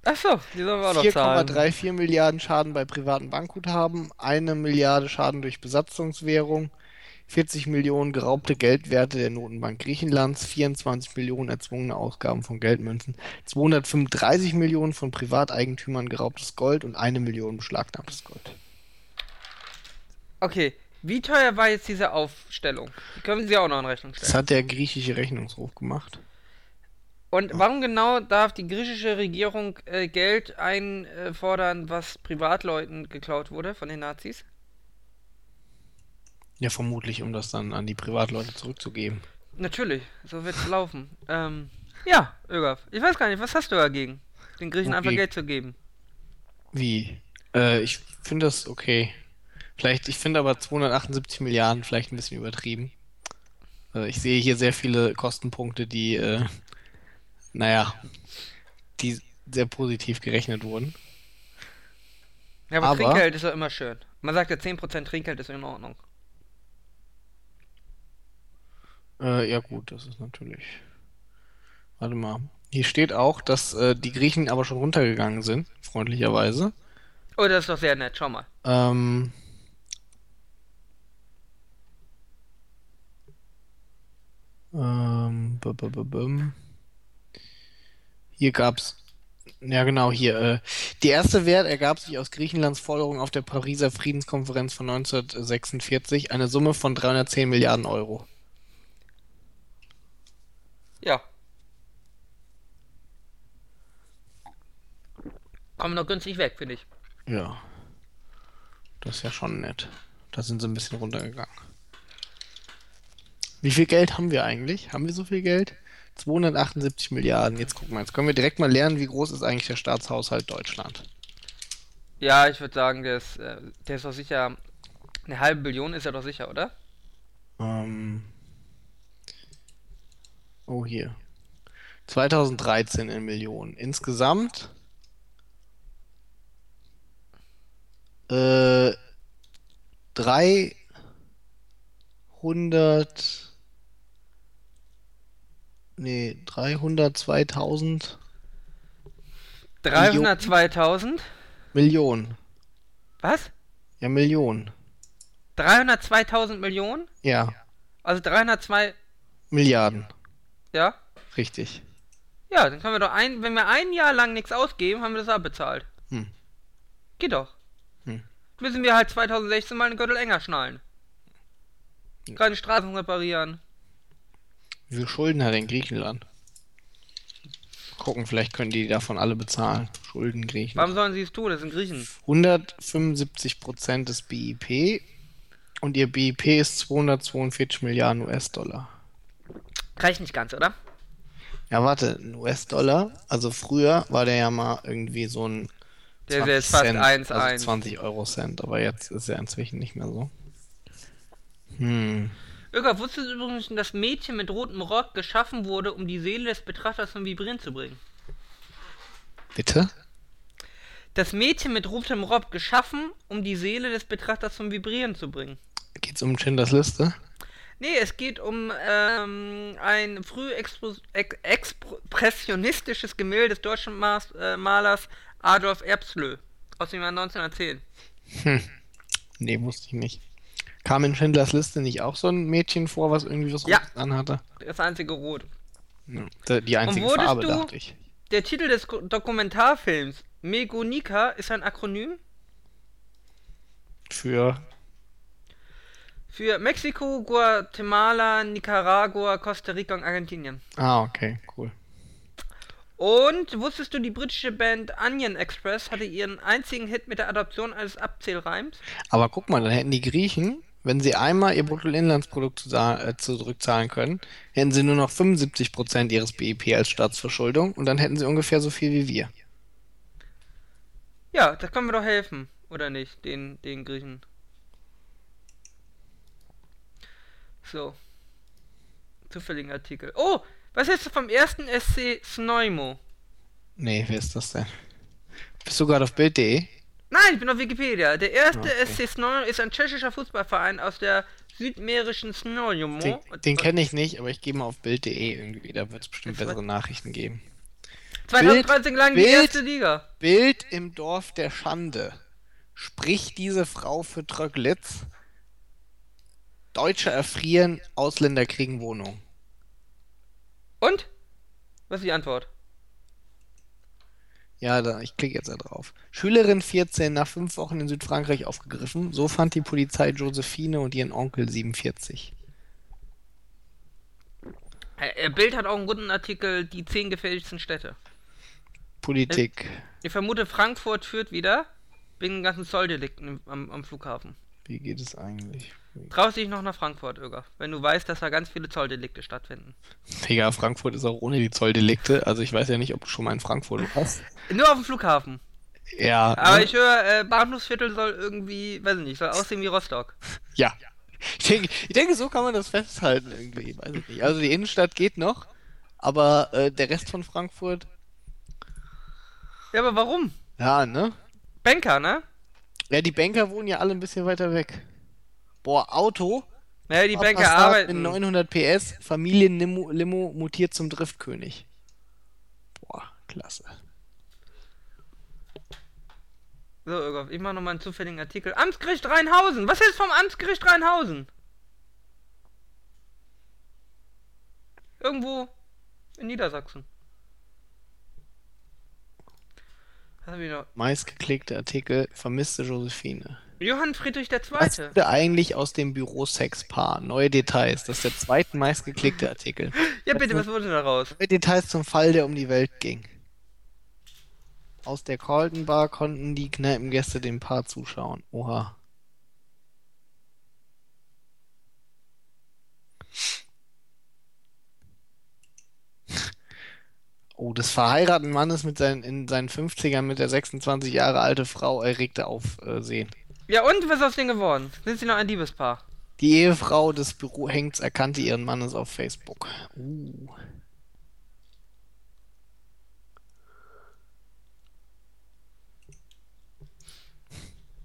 Achso, die sollen wir auch noch zahlen. 4,34 Milliarden Schaden bei privaten Bankguthaben, eine Milliarde Schaden durch Besatzungswährung, 40 Millionen geraubte Geldwerte der Notenbank Griechenlands, 24 Millionen erzwungene Ausgaben von Geldmünzen, 235 Millionen von Privateigentümern geraubtes Gold und eine Million beschlagnahmtes Gold. Okay, wie teuer war jetzt diese Aufstellung? Die können Sie auch noch in Rechnung stellen. Das hat der griechische Rechnungshof gemacht. Und warum genau darf die griechische Regierung äh, Geld einfordern, was Privatleuten geklaut wurde von den Nazis? Ja, vermutlich, um das dann an die Privatleute zurückzugeben. Natürlich, so wird es laufen. Ähm, ja, Ögaf, ich weiß gar nicht, was hast du dagegen, den Griechen okay. einfach Geld zu geben? Wie? Äh, ich finde das okay. Vielleicht, ich finde aber 278 Milliarden vielleicht ein bisschen übertrieben. Äh, ich sehe hier sehr viele Kostenpunkte, die äh, naja, die sehr positiv gerechnet wurden. Ja, aber, aber Trinkgeld ist ja immer schön. Man sagt ja 10% Trinkgeld ist in Ordnung. Äh, ja gut, das ist natürlich. Warte mal. Hier steht auch, dass äh, die Griechen aber schon runtergegangen sind, freundlicherweise. Oh, das ist doch sehr nett, schau mal. Ähm. Ähm. B -b -b hier gab's, ja genau, hier. Äh, die erste Wert ergab sich aus Griechenlands Forderung auf der Pariser Friedenskonferenz von 1946, eine Summe von 310 Milliarden Euro. Ja. Kommen noch günstig weg, finde ich. Ja. Das ist ja schon nett. Da sind sie ein bisschen runtergegangen. Wie viel Geld haben wir eigentlich? Haben wir so viel Geld? 278 Milliarden. Jetzt gucken wir, jetzt können wir direkt mal lernen, wie groß ist eigentlich der Staatshaushalt Deutschland. Ja, ich würde sagen, der ist, äh, der ist doch sicher. Eine halbe Billion ist er doch sicher, oder? Ähm. Oh, hier. 2013 in Millionen. Insgesamt. Äh. 300. Nee, 302.000. 302.000? Millionen. Was? Ja, Millionen. 302.000 Millionen? Ja. Also 302 Milliarden. Ja? Richtig. Ja, dann können wir doch ein, wenn wir ein Jahr lang nichts ausgeben, haben wir das abbezahlt. Hm. Geht doch. Hm. Müssen wir halt 2016 mal einen Gürtel enger schnallen. Keine Straßen reparieren. Wie viel Schulden hat denn Griechenland? Gucken, vielleicht können die davon alle bezahlen. Schulden Griechenland. Warum sollen sie es tun? Das sind Griechen. 175% des BIP und ihr BIP ist 242 Milliarden US-Dollar. Reicht nicht ganz, oder? Ja, warte, ein US-Dollar, also früher war der ja mal irgendwie so ein der ist jetzt fast 1, also 20 Euro Cent, aber jetzt ist er inzwischen nicht mehr so. Hm. Irga, wusstest du übrigens, dass das Mädchen mit rotem Rock geschaffen wurde, um die Seele des Betrachters zum Vibrieren zu bringen? Bitte? Das Mädchen mit rotem Rock geschaffen, um die Seele des Betrachters zum Vibrieren zu bringen. Geht's um Schindlers Liste? Nee, es geht um ähm, ein früh expressionistisches Gemälde des deutschen Mas äh, Malers Adolf Erbslö aus dem Jahr 1910. Hm. Nee, wusste ich nicht. Kam in Schindlers Liste nicht auch so ein Mädchen vor, was irgendwie was Ja. Rotes anhatte? Das einzige Rot. Ja, die einzige Farbe, du- dachte ich. Der Titel des Dokumentarfilms Megonika ist ein Akronym Für. für Mexiko, Guatemala, Nicaragua, Costa Rica und Argentinien. Ah, okay, cool. Und wusstest du, die britische Band Onion Express hatte ihren einzigen Hit mit der Adoption eines Abzählreims? Aber guck mal, dann hätten die Griechen, wenn sie einmal ihr Bruttoinlandsprodukt zu, äh, zurückzahlen können, hätten sie nur noch 75% ihres BIP als Staatsverschuldung und dann hätten sie ungefähr so viel wie wir. Ja, das können wir doch helfen, oder nicht, den, den Griechen. So. Zufälligen Artikel. Oh, was hältst du vom ersten SC Snojmo? Nee, wer ist das denn? Bist du gerade auf Bild.de? Nein, ich bin auf Wikipedia. Der erste Okay. SC Snojmo ist ein tschechischer Fußballverein aus der südmährischen Snojmo. Den, den kenne ich nicht, aber ich gehe mal auf Bild.de irgendwie, da wird es bestimmt Das bessere Nachrichten geben. 2013 lang die Bild- erste Liga. Bild im Dorf der Schande. Spricht diese Frau für Tröglitz? Deutsche erfrieren, Ausländer kriegen Wohnung. Und? Was ist die Antwort? Ja, da, ich klicke jetzt da drauf. Schülerin 14 nach fünf Wochen in Südfrankreich aufgegriffen. So fand die Polizei Josephine und ihren Onkel 47. Äh, Bild hat auch einen guten Artikel, die zehn gefährlichsten Städte. Politik. Ich vermute, Frankfurt führt wieder wegen den ganzen Zolldelikten am, am Flughafen. Wie geht es eigentlich? Traust dich noch nach Frankfurt, Öger, wenn du weißt, dass da ganz viele Zolldelikte stattfinden. Digga, Frankfurt ist auch ohne die Zolldelikte. Also ich weiß ja nicht, ob du schon mal in Frankfurt warst. Nur auf dem Flughafen. Ja. Aber ne? ich höre, äh, Bahnhofsviertel soll irgendwie, weiß ich nicht, soll aussehen wie Rostock. Ja. Ich denke, ich denke, so kann man das festhalten irgendwie. Weiß ich nicht. Also die Innenstadt geht noch, aber äh, der Rest von Frankfurt, Ja, aber warum? ja, ne? Banker, ne? Ja, die Banker wohnen ja alle ein bisschen weiter weg. Boah, Auto. Naja, die Banker arbeiten. Mit 900 PS, Familienlimo Limo mutiert zum Driftkönig. Boah, klasse. So, Öger, ich mache nochmal einen zufälligen Artikel. Amtsgericht Rheinhausen. Was ist vom Amtsgericht Rheinhausen? Irgendwo in Niedersachsen. Meistgeklickte Artikel, vermisste Josephine. Johann Friedrich Was II. wurde eigentlich aus dem Büro Sexpaar? Neue Details. Das ist der zweite meistgeklickte Artikel. [LAUGHS] Ja, bitte, was wurde daraus? Neue Details zum Fall, der um die Welt ging. Aus der Carlton Bar konnten die Kneipengäste dem Paar zuschauen. Oha. Oh, des verheirateten Mannes mit seinen, in seinen 50ern mit der 26 Jahre alte Frau erregte Aufsehen. Ja, und was ist aus denen geworden? Sind sie noch ein Liebespaar? Die Ehefrau des Bürohengts erkannte ihren Mannes auf Facebook. Uh.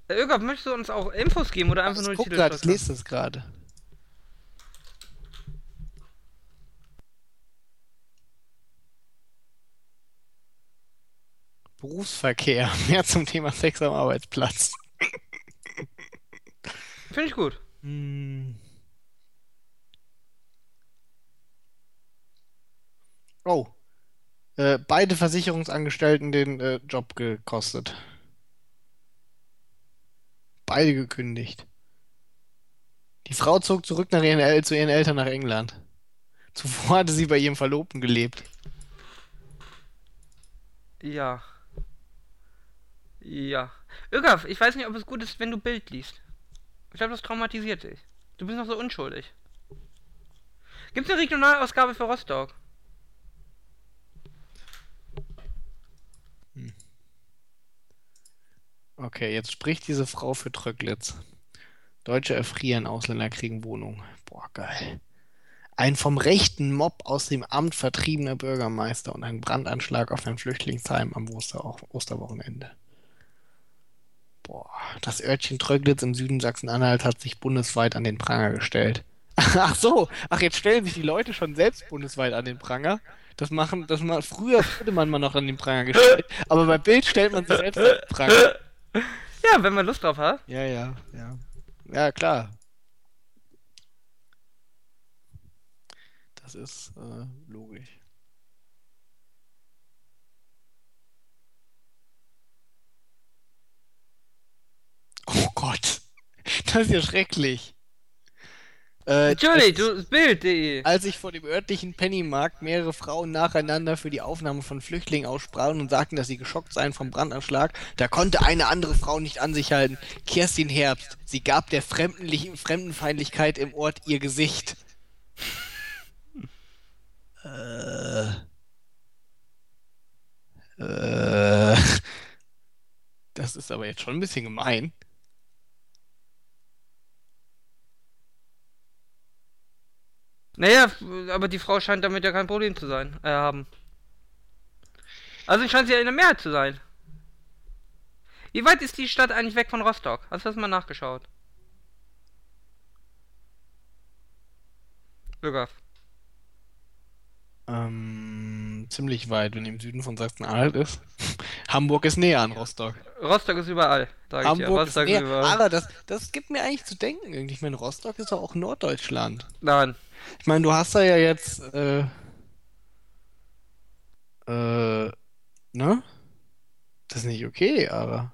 Herr Öger, möchtest du uns auch Infos geben oder einfach Ich nur die guck Titel? grad, ich lese das gerade. Berufsverkehr. [LAUGHS] Mehr zum Thema Sex am Arbeitsplatz. Finde ich gut. Hm. Oh. Äh, beide Versicherungsangestellten den äh, Job gekostet. Beide gekündigt. Die Frau zog zurück nach ihren El zu ihren Eltern nach England. Zuvor hatte sie bei ihrem Verlobten gelebt. Ja. Ja. Ögaf, ich weiß nicht, ob es gut ist, wenn du Bild liest. Ich glaube, das traumatisiert dich. Du bist noch so unschuldig. Gibt's eine Regionalausgabe für Rostock? Okay, jetzt spricht diese Frau für Tröglitz. Deutsche erfrieren, Ausländer kriegen Wohnung. Boah, geil. Ein vom rechten Mob aus dem Amt vertriebener Bürgermeister und ein Brandanschlag auf ein Flüchtlingsheim am Oster Osterwochenende. Boah, das Örtchen Tröglitz im Süden Sachsen-Anhalt hat sich bundesweit an den Pranger gestellt. [LAUGHS] Ach so, ach, jetzt stellen sich die Leute schon selbst bundesweit an den Pranger. Das machen, das mal, früher wurde man mal noch an den Pranger gestellt, aber bei Bild stellt man sich selbst an den Pranger. Ja, wenn man Lust drauf hat. Ja, ja, ja. Ja, klar. Das ist äh, logisch. Oh Gott. Das ist ja schrecklich. Äh, Natürlich, als, du, Bild.de. als ich vor dem örtlichen Pennymarkt mehrere Frauen nacheinander für die Aufnahme von Flüchtlingen aussprachen und sagten, dass sie geschockt seien vom Brandanschlag, da konnte eine andere Frau nicht an sich halten. Kerstin Herbst. Sie gab der Fremdenfeindlichkeit im Ort ihr Gesicht. Äh. Äh. Das ist aber jetzt schon ein bisschen gemein. Naja, aber die Frau scheint damit ja kein Problem zu sein, äh, haben. Also scheint sie ja in der Mehrheit zu sein. Wie weit ist die Stadt eigentlich weg von Rostock? Hast du das mal nachgeschaut? Bürger. Ähm, ziemlich weit, wenn im Süden von Sachsen-Anhalt ist. [LAUGHS] Hamburg ist näher an Rostock. Rostock ist überall, sag ich dir. Hamburg ist Rostock ist näher. überall. Aber das, das gibt mir eigentlich zu denken. Ich meine, Rostock ist doch auch Norddeutschland. Nein. Ich meine, du hast da ja jetzt, äh, äh, ne? Das ist nicht okay, aber.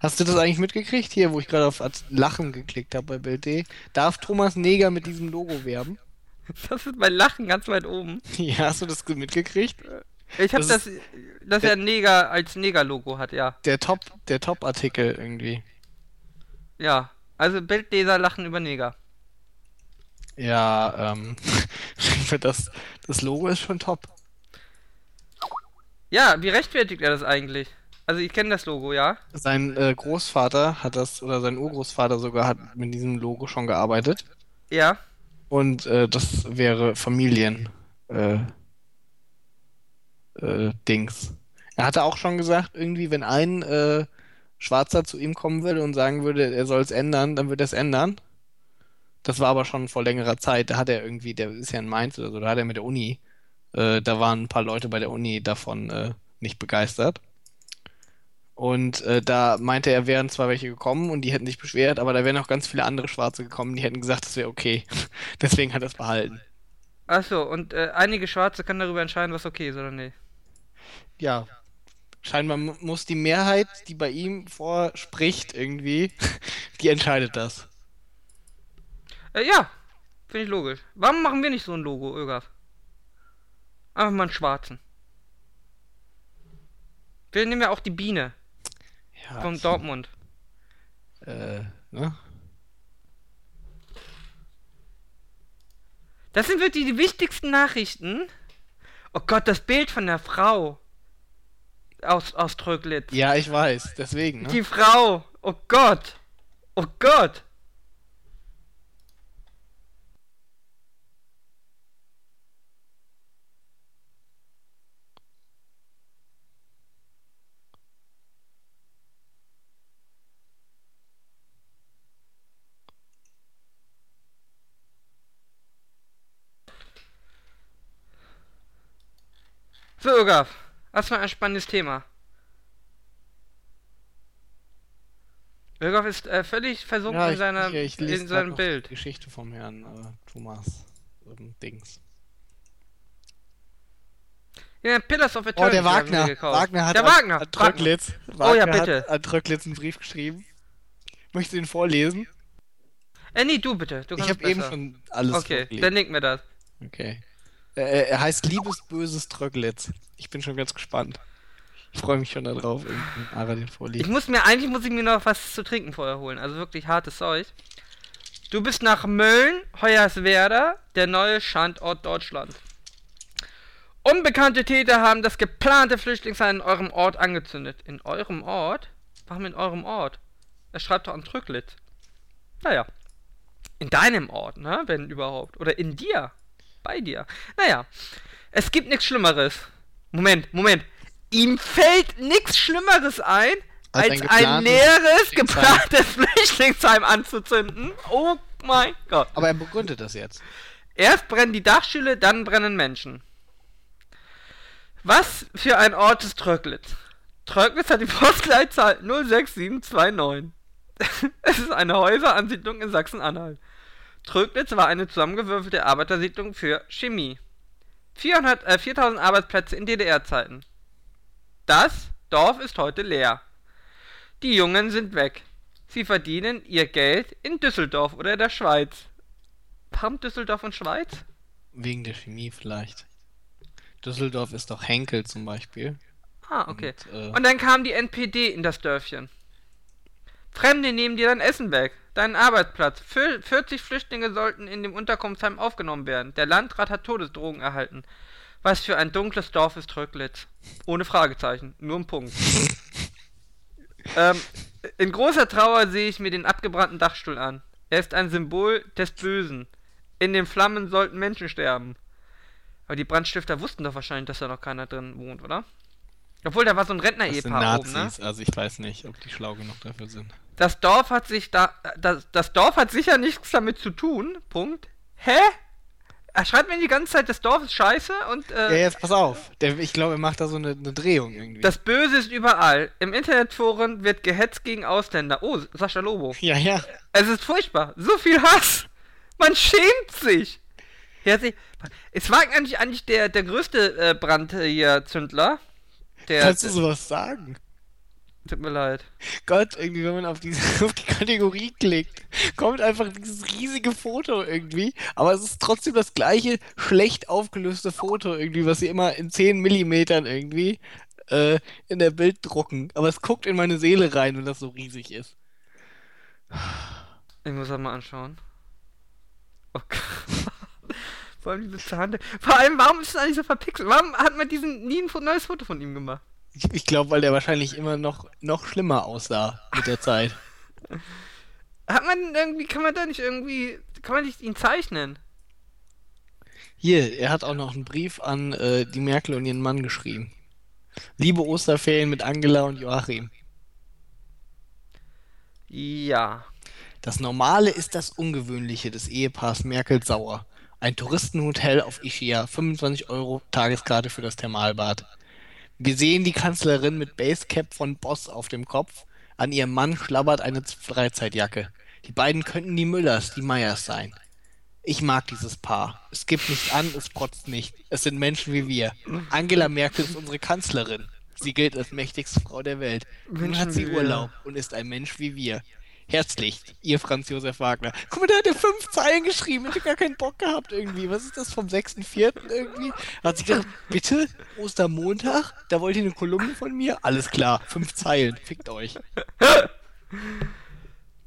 Hast du das eigentlich mitgekriegt hier, wo ich gerade auf Lachen geklickt habe bei Bild.de? Darf Thomas Neger mit diesem Logo werben? Das ist mein Lachen ganz weit oben. [LAUGHS] Ja, hast du das mitgekriegt? Ich hab Das das, dass er Neger als Neger-Logo hat, ja. Der Top, der Top-Artikel irgendwie. Ja. Also Bildleser lachen über Neger. Ja, ähm, [LAUGHS] das, das Logo ist schon top. Ja, wie rechtfertigt er das eigentlich? Also ich kenne das Logo, ja. Sein äh, Großvater hat das, oder sein Urgroßvater sogar hat mit diesem Logo schon gearbeitet. Ja. Und äh, das wäre Familien äh, äh, Dings. Er hatte auch schon gesagt, irgendwie, wenn ein äh, Schwarzer zu ihm kommen würde und sagen würde, er soll es ändern, dann wird er es ändern. Das war aber schon vor längerer Zeit. Da hat er irgendwie, der ist ja in Mainz oder so, da hat er mit der Uni, äh, da waren ein paar Leute bei der Uni davon äh, nicht begeistert. Und äh, da meinte er, wären zwar welche gekommen und die hätten sich beschwert, aber da wären auch ganz viele andere Schwarze gekommen, die hätten gesagt, das wäre okay. [LAUGHS] Deswegen hat er es behalten. Achso, und äh, einige Schwarze können darüber entscheiden, was okay ist oder nicht. Ja, scheinbar mu- muss die Mehrheit, die bei ihm vorspricht, irgendwie, [LAUGHS] die entscheidet das. Äh, ja, finde ich logisch. Warum machen wir nicht so ein Logo, Ögaf? Einfach mal einen schwarzen. Wir nehmen ja auch die Biene Ja, von Dortmund. äh, ne? Das sind wirklich die wichtigsten Nachrichten. Oh Gott, das Bild von der Frau aus, aus Tröglitz. Ja, ich weiß, deswegen, ne? Die Frau. Oh Gott. Oh Gott. So, du mal ein spannendes Thema? Ögaf ist äh, völlig versunken Ja, in, ich, seiner, ich, ich in seinem Bild. Die Geschichte vom Herrn äh, Thomas ähm, Dings. Ja, Pillars of Oh, Eternity der haben wir Wagner. Wagner hat der an, Wagner. an Tröglitz, Oh ja, Wagner bitte. Hat an Tröglitz einen Brief geschrieben. Möchtest du ihn vorlesen? Wagner. Äh, nee, du bitte. Du Ich habe eben schon alles Okay, vorgelesen. dann leg mir das. Okay. Äh, er heißt Liebesböses Tröglitz. Ich bin schon ganz gespannt. Ich freue mich schon darauf, wenn wenn Ara den Ich muss mir, eigentlich muss ich mir noch was zu trinken vorher holen. Also wirklich hartes Zeug. Du bist nach Mölln, Hoyerswerda, der neue Standort Deutschlands. Unbekannte Täter haben das geplante Flüchtlingsheim in eurem Ort angezündet. In eurem Ort? Warum in eurem Ort? Er schreibt doch an Trücklitz. Naja. In deinem Ort, ne? Wenn überhaupt. Oder in dir. Bei dir. Naja. Es gibt nichts Schlimmeres. Moment, Moment. Ihm fällt nichts Schlimmeres ein, Als als ein ein, leeres, geplantes [LAUGHS] Flüchtlingsheim anzuzünden. Oh mein Gott. Aber er begründet das jetzt. Erst brennen die Dachstühle, dann brennen Menschen. Was für ein Ort ist Tröglitz? Trögnitz hat die [LAUGHS] Postleitzahl 06729. [LAUGHS] es ist eine Häuseransiedlung in Sachsen-Anhalt. Trögnitz war eine zusammengewürfelte Arbeitersiedlung für Chemie. 400, äh, 4000 Arbeitsplätze in DDR-Zeiten. Das Dorf ist heute leer. Die Jungen sind weg. Sie verdienen ihr Geld in Düsseldorf oder der Schweiz. Warum Düsseldorf und Schweiz? Wegen der Chemie vielleicht. Düsseldorf ist doch Henkel zum Beispiel. Ah, okay. Und, äh, Und dann kam die NPD in das Dörfchen. Fremde nehmen dir dein Essen weg, deinen Arbeitsplatz. Fü- 40 Flüchtlinge sollten in dem Unterkunftsheim aufgenommen werden. Der Landrat hat Todesdrohungen erhalten. Was für ein dunkles Dorf ist Tröglitz. Ohne Fragezeichen, nur ein Punkt. [LAUGHS] ähm, in großer Trauer sehe ich mir den abgebrannten Dachstuhl an. Er ist ein Symbol des Bösen. In den Flammen sollten Menschen sterben. Aber die Brandstifter wussten doch wahrscheinlich, dass da noch keiner drin wohnt, oder? Obwohl, da war so ein Rentner-Ehepaar oben, ne? Nazis, also ich weiß nicht, ob die schlau genug dafür sind. Das Dorf hat sich da. Das, das Dorf hat sicher nichts damit zu tun. Punkt. Hä? Er schreibt mir die ganze Zeit, das Dorf ist scheiße und Ja, äh, jetzt pass auf. Der, ich glaube, er macht da so eine, eine Drehung irgendwie. das Böse ist überall. Im Internetforen wird gehetzt gegen Ausländer. Oh, Sascha Lobo. ja, ja. Es ist furchtbar. So viel Hass. Man schämt sich. Ja, sie- es war eigentlich, eigentlich der, der größte äh, Brand hier, Zündler. Der, Kannst du sowas sagen? tut mir leid. Gott, irgendwie, wenn man auf, diese, [LAUGHS] auf die Kategorie klickt, kommt einfach dieses riesige Foto irgendwie, aber es ist trotzdem das gleiche schlecht aufgelöste Foto irgendwie, was sie immer in 10 Millimetern irgendwie äh, in der Bild drucken. Aber es guckt in meine Seele rein, wenn das so riesig ist. Ich muss das mal anschauen. Oh Gott. Vor allem diese Zahn. Vor allem, warum ist das eigentlich so verpixelt? Warum hat man diesen nie ein neues Foto von ihm gemacht? Ich, ich glaube, weil der wahrscheinlich immer noch, noch schlimmer aussah mit der Zeit. Hat man irgendwie, kann man da nicht irgendwie, kann man nicht ihn zeichnen? Hier, er hat auch noch einen Brief an äh, die Merkel und ihren Mann geschrieben. Liebe Osterferien mit Angela und Joachim. Ja. Das Normale ist das Ungewöhnliche des Ehepaars Merkel-Sauer. Ein Touristenhotel auf Ischia, 25 Euro Tageskarte für das Thermalbad. Wir sehen die Kanzlerin mit Basecap von Boss auf dem Kopf. An ihrem Mann schlabbert eine Freizeitjacke. Die beiden könnten die Müllers, die Meyers sein. Ich mag dieses Paar. Es gibt nicht an, es protzt nicht. Es sind Menschen wie wir. Angela Merkel ist unsere Kanzlerin. Sie gilt als mächtigste Frau der Welt. Nun hat sie. Urlaub und ist ein Mensch wie wir. Herzlich, ihr Franz Josef Wagner. Guck mal, der hat ja fünf Zeilen geschrieben. Hätte gar keinen Bock gehabt irgendwie. Was ist das vom 6.4. irgendwie? Hat sich gedacht, bitte, Ostermontag? Da wollt ihr eine Kolumne von mir? Alles klar, fünf Zeilen. Fickt euch.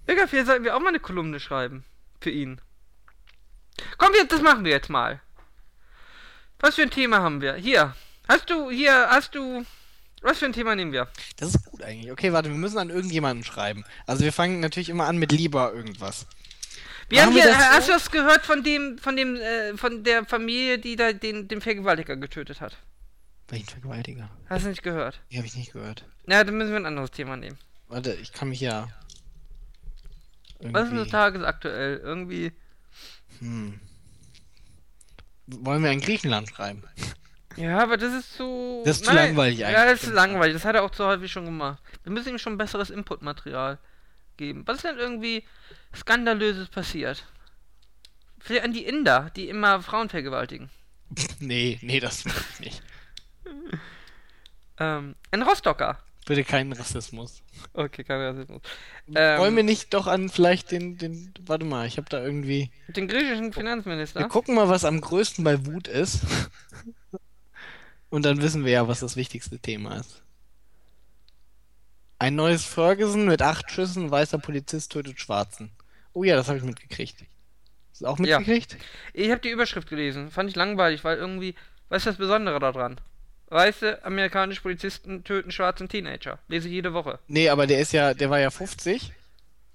Digga, vielleicht sollten wir auch mal eine Kolumne schreiben. Für ihn. Komm, das machen wir jetzt mal. Was für ein Thema haben wir? Hier. Hast du, hier, hast du. Was für ein Thema nehmen wir? Das ist gut eigentlich. Okay, warte, wir müssen an irgendjemanden schreiben. Also wir fangen natürlich immer an mit lieber irgendwas. Wir haben Machen wir hier, so? hast du das gehört von dem, von dem, äh, von der Familie, die da den, den Vergewaltiger getötet hat? Welchen Vergewaltiger? Hast du nicht gehört? Die habe ich nicht gehört. Na, dann müssen wir ein anderes Thema nehmen. Warte, ich kann mich ja. Was ist denn irgendwie- tagesaktuell? Irgendwie. Hm. Wollen wir in Griechenland schreiben? Ja, aber das ist zu. Das ist zu langweilig Ja, eigentlich, das ist langweilig. Das hat er auch zu häufig schon gemacht. Wir müssen ihm schon besseres Inputmaterial geben. Was ist denn irgendwie Skandalöses passiert? Vielleicht an die Inder, die immer Frauen vergewaltigen. [LAUGHS] Nee, nee, das will ich nicht. Ähm, ein Rostocker. Bitte keinen Rassismus. Okay, kein Rassismus. Ähm, Wollen wir nicht doch an vielleicht den, den. Warte mal, ich habe da irgendwie. Den griechischen Finanzminister. Wir gucken mal, was am größten bei Wut ist. Und dann wissen wir ja, was das wichtigste Thema ist. Ein neues Ferguson mit acht Schüssen, weißer Polizist tötet Schwarzen. Oh ja, das habe ich mitgekriegt. Hast du auch Ja. mitgekriegt? Ich habe die Überschrift gelesen. Fand ich langweilig, weil irgendwie. Was ist das Besondere daran? Weiße amerikanische Polizisten töten schwarzen Teenager. Lese ich jede Woche. Nee, aber der ist ja, der war ja 50.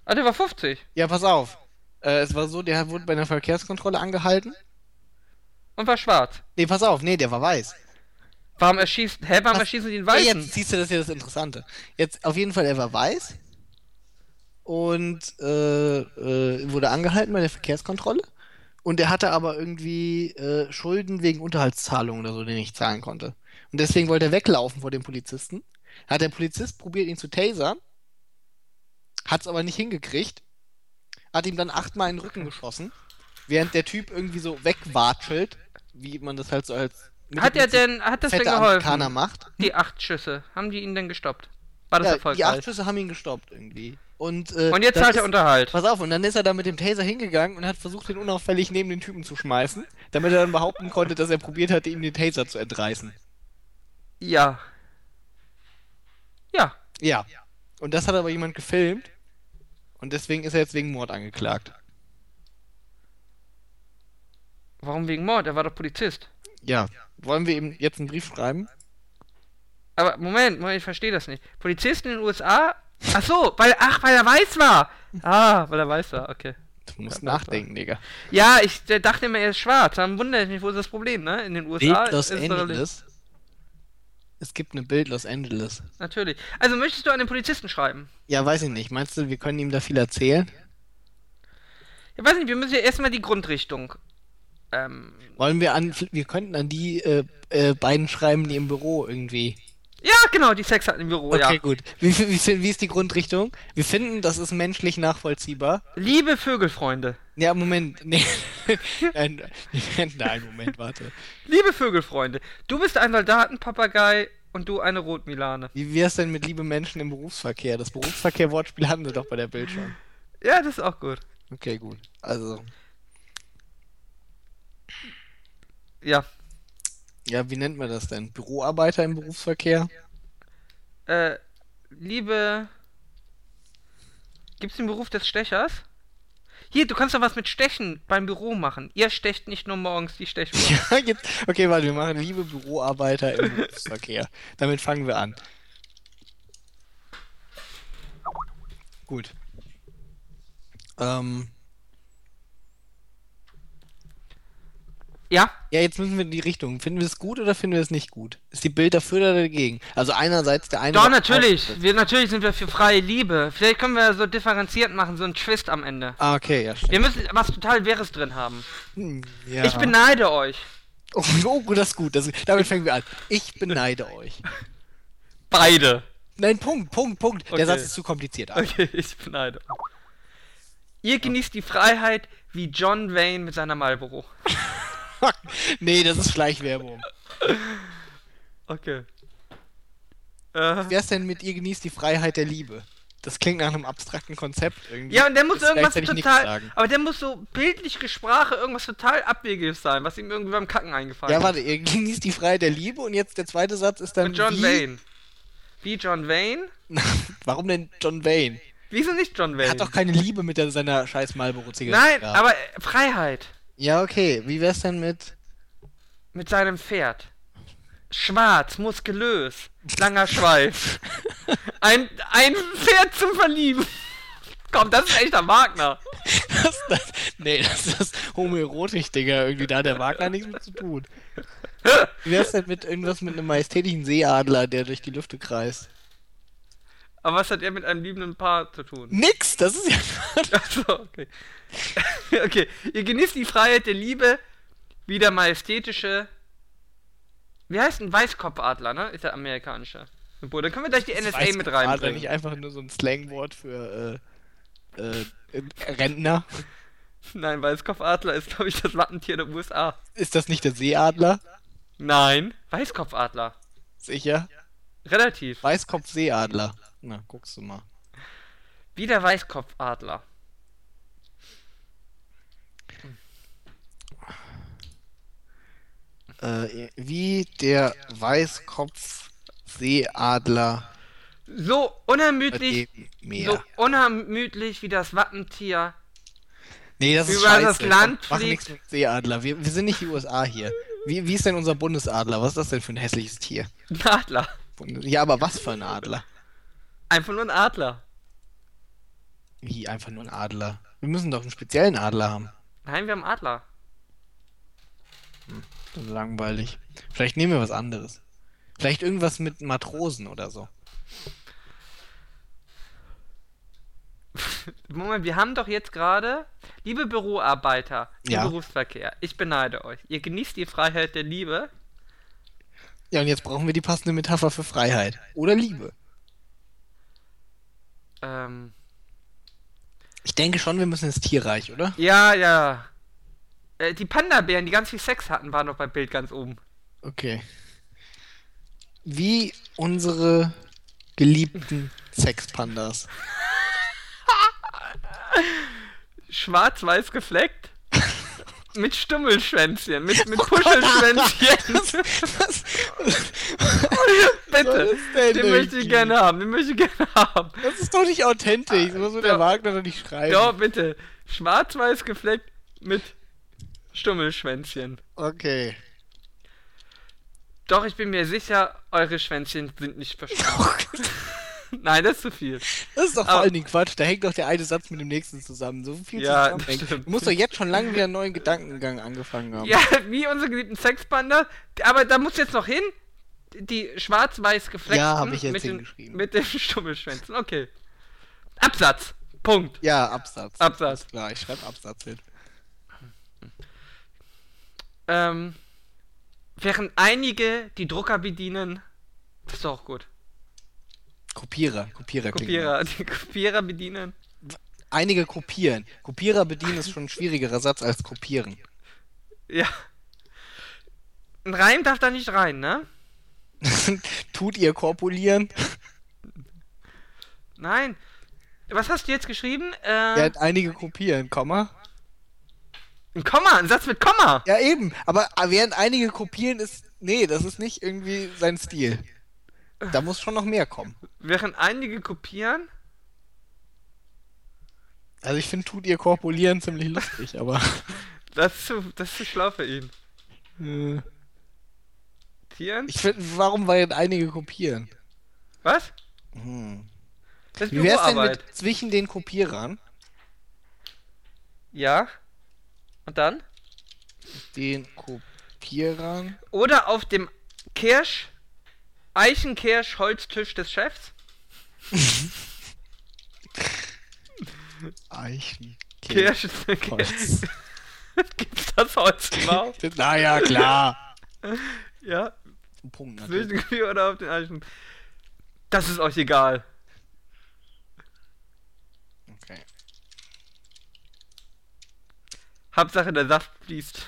Ah, der war 50. Ja, pass auf. Äh, es war so, der wurde bei einer Verkehrskontrolle angehalten. Und war schwarz. Nee, pass auf, nee, der war weiß. Warum erschießt. Hä, warum Was? erschießen die den Ja, Weißen? jetzt siehst du, das ist ja das Interessante. Jetzt auf jeden Fall, er war weiß und äh, äh, wurde angehalten bei der Verkehrskontrolle. Und er hatte aber irgendwie äh, Schulden wegen Unterhaltszahlungen oder so, die er nicht zahlen konnte. Und deswegen wollte er weglaufen vor dem Polizisten. Hat der Polizist probiert, ihn zu tasern, hat's aber nicht hingekriegt, hat ihm dann achtmal in den Rücken geschossen, während der Typ irgendwie so wegwatschelt, wie man das halt so als Hat er denn, hat das denn fette Amerikaner geholfen? macht. Die acht Schüsse, haben die ihn denn gestoppt? War das Ja, die acht erfolgreich? Schüsse haben ihn gestoppt irgendwie. Und, äh, Und jetzt zahlt er Unterhalt. Pass auf, und dann ist er da mit dem Taser hingegangen und hat versucht, den unauffällig neben den Typen zu schmeißen, damit er dann behaupten konnte, dass er probiert hatte, ihm den Taser zu entreißen. Ja. Ja. Ja. Und das hat aber jemand gefilmt. Und deswegen ist er jetzt wegen Mord angeklagt. Warum wegen Mord? Er war doch Polizist. Ja. Wollen wir ihm jetzt einen Brief schreiben? Aber Moment, Moment, ich verstehe das nicht. Polizisten in den USA? Ach so, weil ach, weil er weiß war. Ah, weil er weiß war. Okay. Du musst Ja, nachdenken, Digga. Ja, ich dachte immer, er ist schwarz. Dann wundere ich mich, wo ist das Problem, ne? In den USA Bild Los ist Angeles. Es gibt eine Bild Los Angeles. Natürlich. Also möchtest du an den Polizisten schreiben? Ja, weiß ich nicht. Meinst du, wir können ihm da viel erzählen? Ich weiß nicht, wir müssen ja erstmal die Grundrichtung. Ähm, Wollen wir an. Wir könnten an die äh, äh, beiden schreiben, die im Büro irgendwie. ja, genau, die Sex hatten im Büro, Okay, ja. gut. Wie, wie, wie, ist die Grundrichtung? Wir finden, das ist menschlich nachvollziehbar. Liebe Vögelfreunde. Ja, Moment. Nee. [LAUGHS] nein, [LAUGHS] nein, Moment, warte. Liebe Vögelfreunde. Du bist ein Soldatenpapagei und du eine Rotmilane. Wie wär's denn mit liebe Menschen im Berufsverkehr? Das Berufsverkehr-Wortspiel hatten wir doch bei der Bild schon. Ja, das ist auch gut. Okay, gut. Also, Ja. ja, wie nennt man das denn? Büroarbeiter im Berufsverkehr? Äh, liebe. Gibt's den Beruf des Stechers? Hier, du kannst doch was mit Stechen beim Büro machen. Ihr stecht nicht nur morgens die Stechuhr. [LAUGHS] Ja, jetzt. Okay, warte, wir machen liebe Büroarbeiter im Berufsverkehr. Damit fangen wir an. Gut. Ähm, Ja? ja, jetzt müssen wir in die Richtung. Finden wir es gut oder finden wir es nicht gut? Ist die Bild dafür oder dagegen? Also einerseits der eine. Doch, natürlich. Wir, natürlich sind wir für freie Liebe. Vielleicht können wir so differenziert machen, so einen Twist am Ende. Ah, okay, ja, stimmt. Wir müssen was total Wirres drin haben. Hm, ja. Ich beneide euch. Oh, [LAUGHS] oh, das ist gut. Das, damit fangen wir an. Ich beneide [LAUGHS] euch. Beide. Nein, Punkt, Punkt, Punkt. Okay. Der Satz ist zu kompliziert. Ah, Okay, [LAUGHS] ich beneide euch. Ihr genießt die Freiheit wie John Wayne mit seiner Marlboro. [LAUGHS] nee, das ist Schleichwerbung. Okay. Äh, Wer ist denn mit ihr genießt die Freiheit der Liebe? Das klingt nach einem abstrakten Konzept irgendwie. ja, und der muss Das irgendwas total. Aber der muss so bildlich Gesprache irgendwas total Abwegiges sein, was ihm irgendwie beim Kacken eingefallen Ja, ist. warte, ihr genießt die Freiheit der Liebe und jetzt der zweite Satz ist dann Mit John wie? Wayne. Wie John Wayne? [LAUGHS] Warum denn John Wayne? Wieso nicht John Wayne? Er hat doch keine Liebe mit der, seiner scheiß Marlboro-Zigarette. Nein, gehabt. aber Freiheit. Ja, okay. Wie wär's denn mit... Mit seinem Pferd. Schwarz, muskulös, langer Schweif. [LAUGHS] Ein, ein Pferd zum Verlieben. Komm, das ist echter Wagner. Das, das, nee, das ist Homoerotik, Digga. Irgendwie da hat der Wagner nichts mit zu tun. Wie wär's denn mit irgendwas mit einem majestätischen Seeadler, der durch die Lüfte kreist? Aber was hat er mit einem liebenden Paar zu tun? Nix, das ist ja... [LAUGHS] Achso, okay. [LAUGHS] okay, ihr genießt die Freiheit der Liebe wie der majestätische. Wie heißt ein Weißkopfadler, ne? Ist der amerikanische. Symbol. Dann können wir gleich die NSA mit Adler reinbringen. nicht einfach nur so ein Slangwort für äh, äh, Rentner? [LAUGHS] Nein, Weißkopfadler ist, glaube ich, das Wappentier der USA. Ist das nicht der Seeadler? Nein, Weißkopfadler. Sicher? Relativ. Weißkopf-Seeadler. Na, guckst du mal. Wie der Weißkopfadler. Äh, wie der Weißkopf-Seeadler So unermüdlich, so unermüdlich wie das Wappentier. nee, das ist über scheiße. das Land Mach nichts mit Seeadler. Wir, wir sind nicht die USA hier. Wie, wie ist denn unser Bundesadler? Was ist das denn für ein hässliches Tier? Ein Adler. Ja, aber was für ein Adler? Einfach nur ein Adler. Wie einfach nur ein Adler? Wir müssen doch einen speziellen Adler haben. Nein, wir haben Adler. Das ist langweilig. Vielleicht nehmen wir was anderes. Vielleicht irgendwas mit Matrosen oder so. [LAUGHS] Moment, wir haben doch jetzt gerade, liebe Büroarbeiter im Ja. Berufsverkehr, ich beneide euch. Ihr genießt die Freiheit der Liebe. Ja, und jetzt brauchen wir die passende Metapher für Freiheit. Oder Liebe. Ähm, Ich denke schon, wir müssen ins Tierreich, oder? ja, ja. Äh, die Panda-Bären, die ganz viel Sex hatten, waren noch beim Bild ganz oben. Okay. Wie unsere geliebten Sexpandas. [LAUGHS] Schwarz-weiß gefleckt. [LAUGHS] mit Stummelschwänzchen, mit, mit Puschelschwänzchen. Was? [LAUGHS] Bitte. soll das denn Den möchte ich gerne haben, den möchte ich gerne haben. Das ist doch nicht authentisch. So wird der Ja. Wagner doch nicht schreiben. Ja, bitte. Schwarz-weiß gefleckt mit Stummelschwänzchen. Okay. Doch, ich bin mir sicher, eure Schwänzchen sind nicht verschwunden. [LAUGHS] [LAUGHS] Nein, das ist zu viel. Das ist doch vor Aber- allen Dingen Quatsch. Da hängt doch der eine Satz mit dem nächsten zusammen. So viel Ja, zusammenhängt. Du musst doch jetzt schon lange wieder einen neuen Gedankengang angefangen haben. Ja, wie unsere geliebten Sexpanda. Aber da muss jetzt noch hin. Die schwarz-weiß gefleckten Ja, hab ich jetzt mit, den, hingeschrieben. mit den [LAUGHS] Stummelschwänzen. Okay. Absatz. Punkt. Ja, Absatz. Absatz. Klar, ich schreibe Absatz hin. Ähm, während einige die Drucker bedienen, das ist doch auch gut. Kopierer. Kopierer. Kopierer, die [LAUGHS] Kopierer bedienen. Einige kopieren. Kopierer bedienen ist schon ein schwierigerer Satz als kopieren. Ja. Ein Reim darf da nicht rein, ne? [LAUGHS] Tut ihr korpulieren? Nein. Was hast du jetzt geschrieben? Äh, Ja, einige kopieren, Komma. Ein Komma, ein Satz mit Komma. Ja, eben. Aber während einige kopieren ist. Nee, das ist nicht irgendwie sein Stil. Da muss schon noch mehr kommen. Während einige kopieren. Also ich finde, tut ihr korpulieren ziemlich lustig, [LAUGHS] aber. Das ist zu, das ist zu schlau für ihn. äh, Tieren? ich finde, warum während einige kopieren? Was? Hm. Das ist Wie wär's denn mit zwischen den Kopierern? Ja. Und dann? Den Kopierern. Oder auf dem Kirsch, Eichenkirsch-Holztisch des Chefs? [LAUGHS] Eichen. Kirsch. [LAUGHS] Gibt's das Holz überhaupt? [LAUGHS] naja, klar. ja. Punkt natürlich. Zwischen oder auf den Eichen. Das ist euch egal. Okay. Hauptsache der Saft fließt.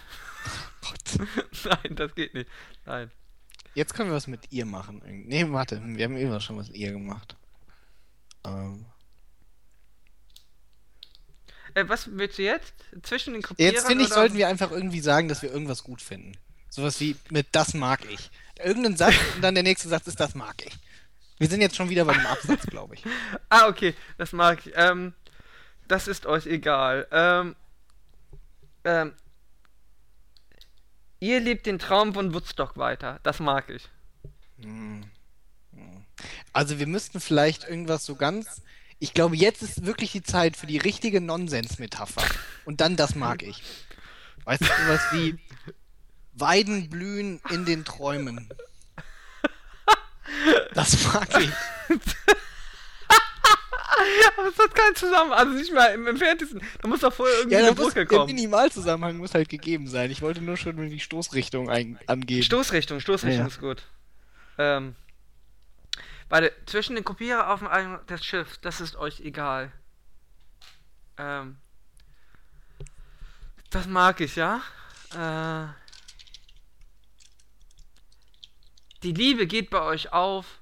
Gott. [LAUGHS] Nein, das geht nicht. Nein. Jetzt können wir was mit ihr machen. Nee, warte, wir haben immer schon was mit ihr gemacht. Ähm. Äh, was willst du jetzt? Zwischen den Kopierern Jetzt finde ich, oder- sollten wir einfach irgendwie sagen, dass wir irgendwas gut finden. Sowas wie mit das mag ich. Irgendein Satz und dann der nächste Satz ist das mag ich. Wir sind jetzt schon wieder beim Absatz, glaube ich. [LAUGHS] Ah, okay, das mag ich. Ähm, das ist euch egal. Ähm, ähm, ihr lebt den Traum von Woodstock weiter. Das mag ich. Hm. Also wir müssten vielleicht irgendwas so ganz. Ich glaube, jetzt ist wirklich die Zeit für die richtige Nonsens-Metapher. Und dann das mag ich. Weißt du, sowas wie Weiden blühen in den Träumen. Das mag ich. [LAUGHS] Aber es hat keinen Zusammenhang. Also nicht mal im entferntesten. Da muss doch vorher irgendwie Ja, eine da muss, Brücke der kommen. Minimalzusammenhang muss halt gegeben sein. Ich wollte nur schon die Stoßrichtung ein angeben. Stoßrichtung, Stoßrichtung Ja, ja. ist gut. Ähm, warte, zwischen den Kopierer auf dem Eingang des Schiffs, das ist euch egal. Ähm, das mag ich, ja? Äh, die Liebe geht bei euch auf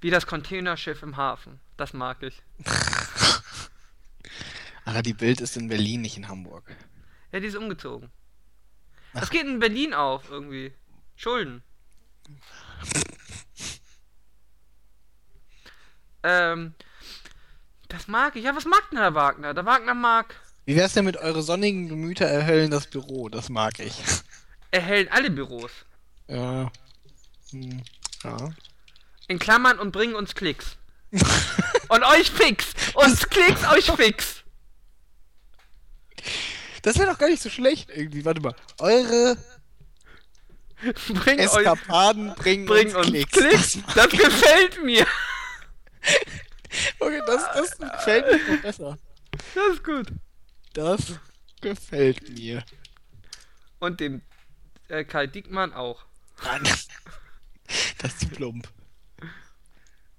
wie das Containerschiff im Hafen. Das mag ich. [LAUGHS] Aber die Bild ist in Berlin, nicht in Hamburg. Ja, die ist umgezogen. Das geht in Berlin auf, irgendwie. Schulden. [LAUGHS] ähm, das mag ich. Ja, was mag denn der Wagner? Der Wagner mag Wie wär's denn mit eure sonnigen Gemüter erhellen das Büro? Das mag ich. erhellen alle Büros. Ja. Hm. Ja. In Klammern und bringen uns Klicks. [LAUGHS] und euch fix. Uns Klicks, euch fix. Das wäre doch gar nicht so schlecht irgendwie. Warte mal. Eure Bring euch, Eskapaden bringen, bring uns Klicks. Klicks. Das gefällt mir. [LAUGHS] Okay, das, das gefällt mir besser. Das ist gut. Das gefällt mir. Und dem äh, Kai Diekmann auch. Nein. [LAUGHS] Das ist zu plump.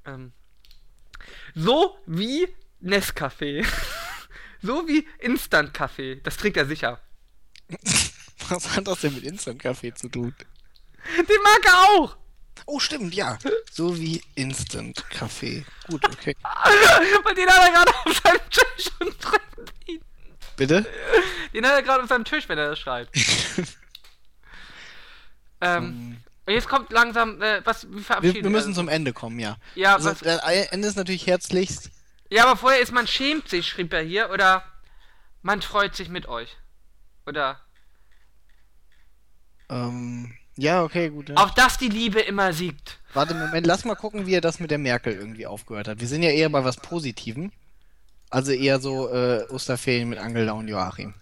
Ähm, so wie Nescafé. [LAUGHS] so wie Instant-Kaffee. Das trinkt er sicher. [LAUGHS] Was hat das denn mit Instant-Kaffee zu tun? Den mag er auch. Oh, stimmt, ja. So wie Instant-Kaffee. Gut, okay. [LAUGHS] Weil den hat er gerade auf seinem Tisch und trinkt ihn. Bitte? Den hat er gerade auf seinem Tisch, wenn er das schreibt. ähm, und jetzt kommt langsam, äh, was, wie Wir, verabschieden wir müssen uns? zum Ende kommen, ja. Ja, Also, was, das Ende ist natürlich herzlichst. ja, aber vorher ist man schämt sich, schrieb er hier, oder man freut sich mit euch. Oder Ähm, ja, okay, gut. Ja. auf dass die Liebe immer siegt. Warte, Moment, lass mal gucken, wie er das mit der Merkel irgendwie aufgehört hat. Wir sind ja eher bei was Positivem. Also eher so äh, Osterferien mit Angela und Joachim.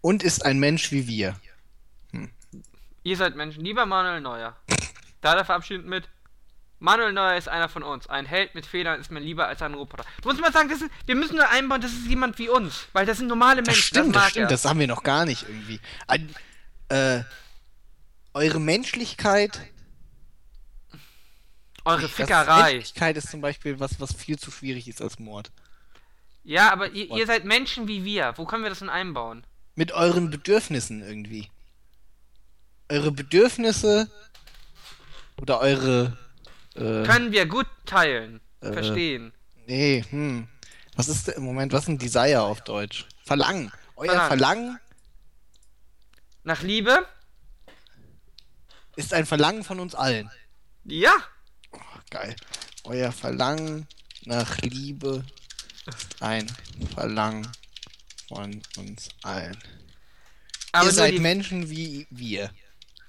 Und ist ein Mensch wie wir. Ihr seid Menschen. Lieber Manuel Neuer. Da er verabschiedet mit. Manuel Neuer ist einer von uns. Ein Held mit Fehlern ist mir lieber als ein Roboter. Du musst mal sagen, das ist, wir müssen nur einbauen, das ist jemand wie uns. Weil das sind normale Das Menschen. stimmt, das das stimmt, er. das haben wir noch gar nicht irgendwie. Ein, äh, eure Menschlichkeit. Eure das- Fickerei. Menschlichkeit ist zum Beispiel was, was viel zu schwierig ist als Mord. Ja, aber ihr, ihr seid Menschen wie wir. Wo können wir das denn einbauen? Mit euren Bedürfnissen irgendwie. Eure Bedürfnisse oder eure. Äh, Können wir gut teilen. Äh. Verstehen. nee, hm. Was ist im Moment, was ist ein Desire auf Deutsch? Verlangen. Euer Verlangen. Verlangen Nach Liebe? ist ein Verlangen von uns allen. Ja. Geil. Euer Verlangen nach Liebe ist ein Verlangen von uns allen. Aber ihr seid die, Menschen wie wir.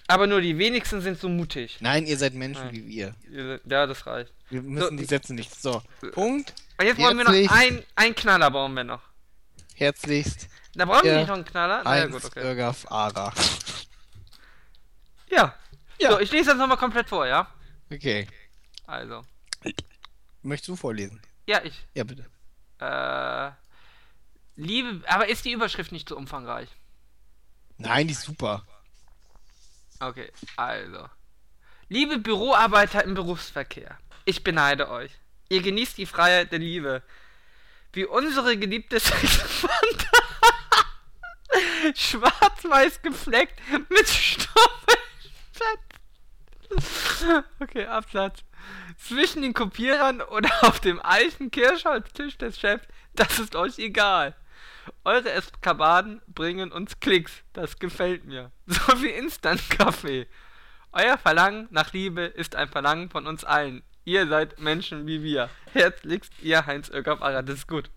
Aber nur die wenigsten sind so mutig. Nein, ihr seid Menschen Nein. wie wir. Ja, das reicht. Wir müssen So, die Sätze nicht. So, Punkt. Und jetzt wollen wir noch Herzlich- ein, ein Knaller bauen wir noch. Herzlichst, Da brauchen wir nicht noch einen Knaller? Na ja, gut, okay. Irgaf Ara. Ja. Ja. So, ich lese das nochmal komplett vor, ja? Okay. Also. Möchtest du vorlesen? Ja, ich. Ja, bitte. Äh. Liebe. Aber ist die Überschrift nicht zu umfangreich? Nein, die ist super. Okay, also. Liebe Büroarbeiter im Berufsverkehr, ich beneide euch. Ihr genießt die Freiheit der Liebe. Wie unsere geliebte Sexfanta. [LAUGHS] Schwarz-weiß gefleckt mit Stoppelfett. Okay, Absatz. Zwischen den Kopierern oder auf dem Eichen-Kirschholztisch des Chefs, das ist euch egal. Eure Eskapaden bringen uns Klicks, das gefällt mir. [LAUGHS] So wie Instant-Kaffee. Euer Verlangen nach Liebe ist ein Verlangen von uns allen. Ihr seid Menschen wie wir. Herzlichst, ihr Heinz Ara, das ist gut.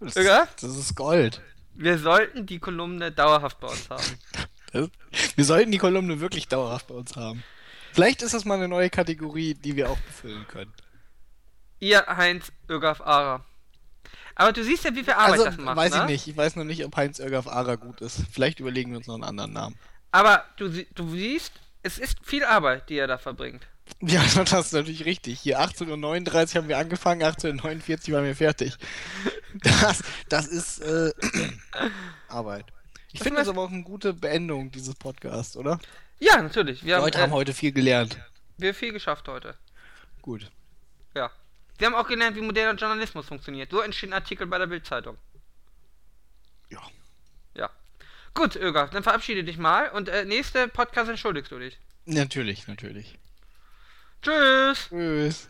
Das, Irga? das ist Gold. Wir sollten die Kolumne dauerhaft bei uns haben. [LAUGHS] Das, wir sollten die Kolumne wirklich dauerhaft bei uns haben. Vielleicht ist das mal eine neue Kategorie, die wir auch befüllen können. Ihr Heinz Ögaf Ara. Aber du siehst ja, wie viel Arbeit also, das macht, weiß ne? ich nicht. Ich weiß noch nicht, ob Heinz Irgaf Ara gut ist. Vielleicht überlegen wir uns noch einen anderen Namen. Aber du, du siehst, es ist viel Arbeit, die er da verbringt. Ja, [LAUGHS] das ist natürlich richtig. Hier 18.39 Uhr haben wir angefangen, 18.49 Uhr waren wir fertig. [LAUGHS] Das, das ist äh, [CLEARS THROAT] Arbeit. Ich finde das aber auch eine gute Beendung dieses Podcasts, oder? Ja, natürlich. Wir haben, Leute äh, haben heute viel gelernt. wir haben viel geschafft heute. Gut. Ja. Wir haben auch gelernt, wie moderner Journalismus funktioniert. So entstehen Artikel bei der Bildzeitung. Ja. Ja. Gut, Öger, dann verabschiede dich mal und äh, nächste Podcast entschuldigst du dich. Natürlich, natürlich. Tschüss! Tschüss.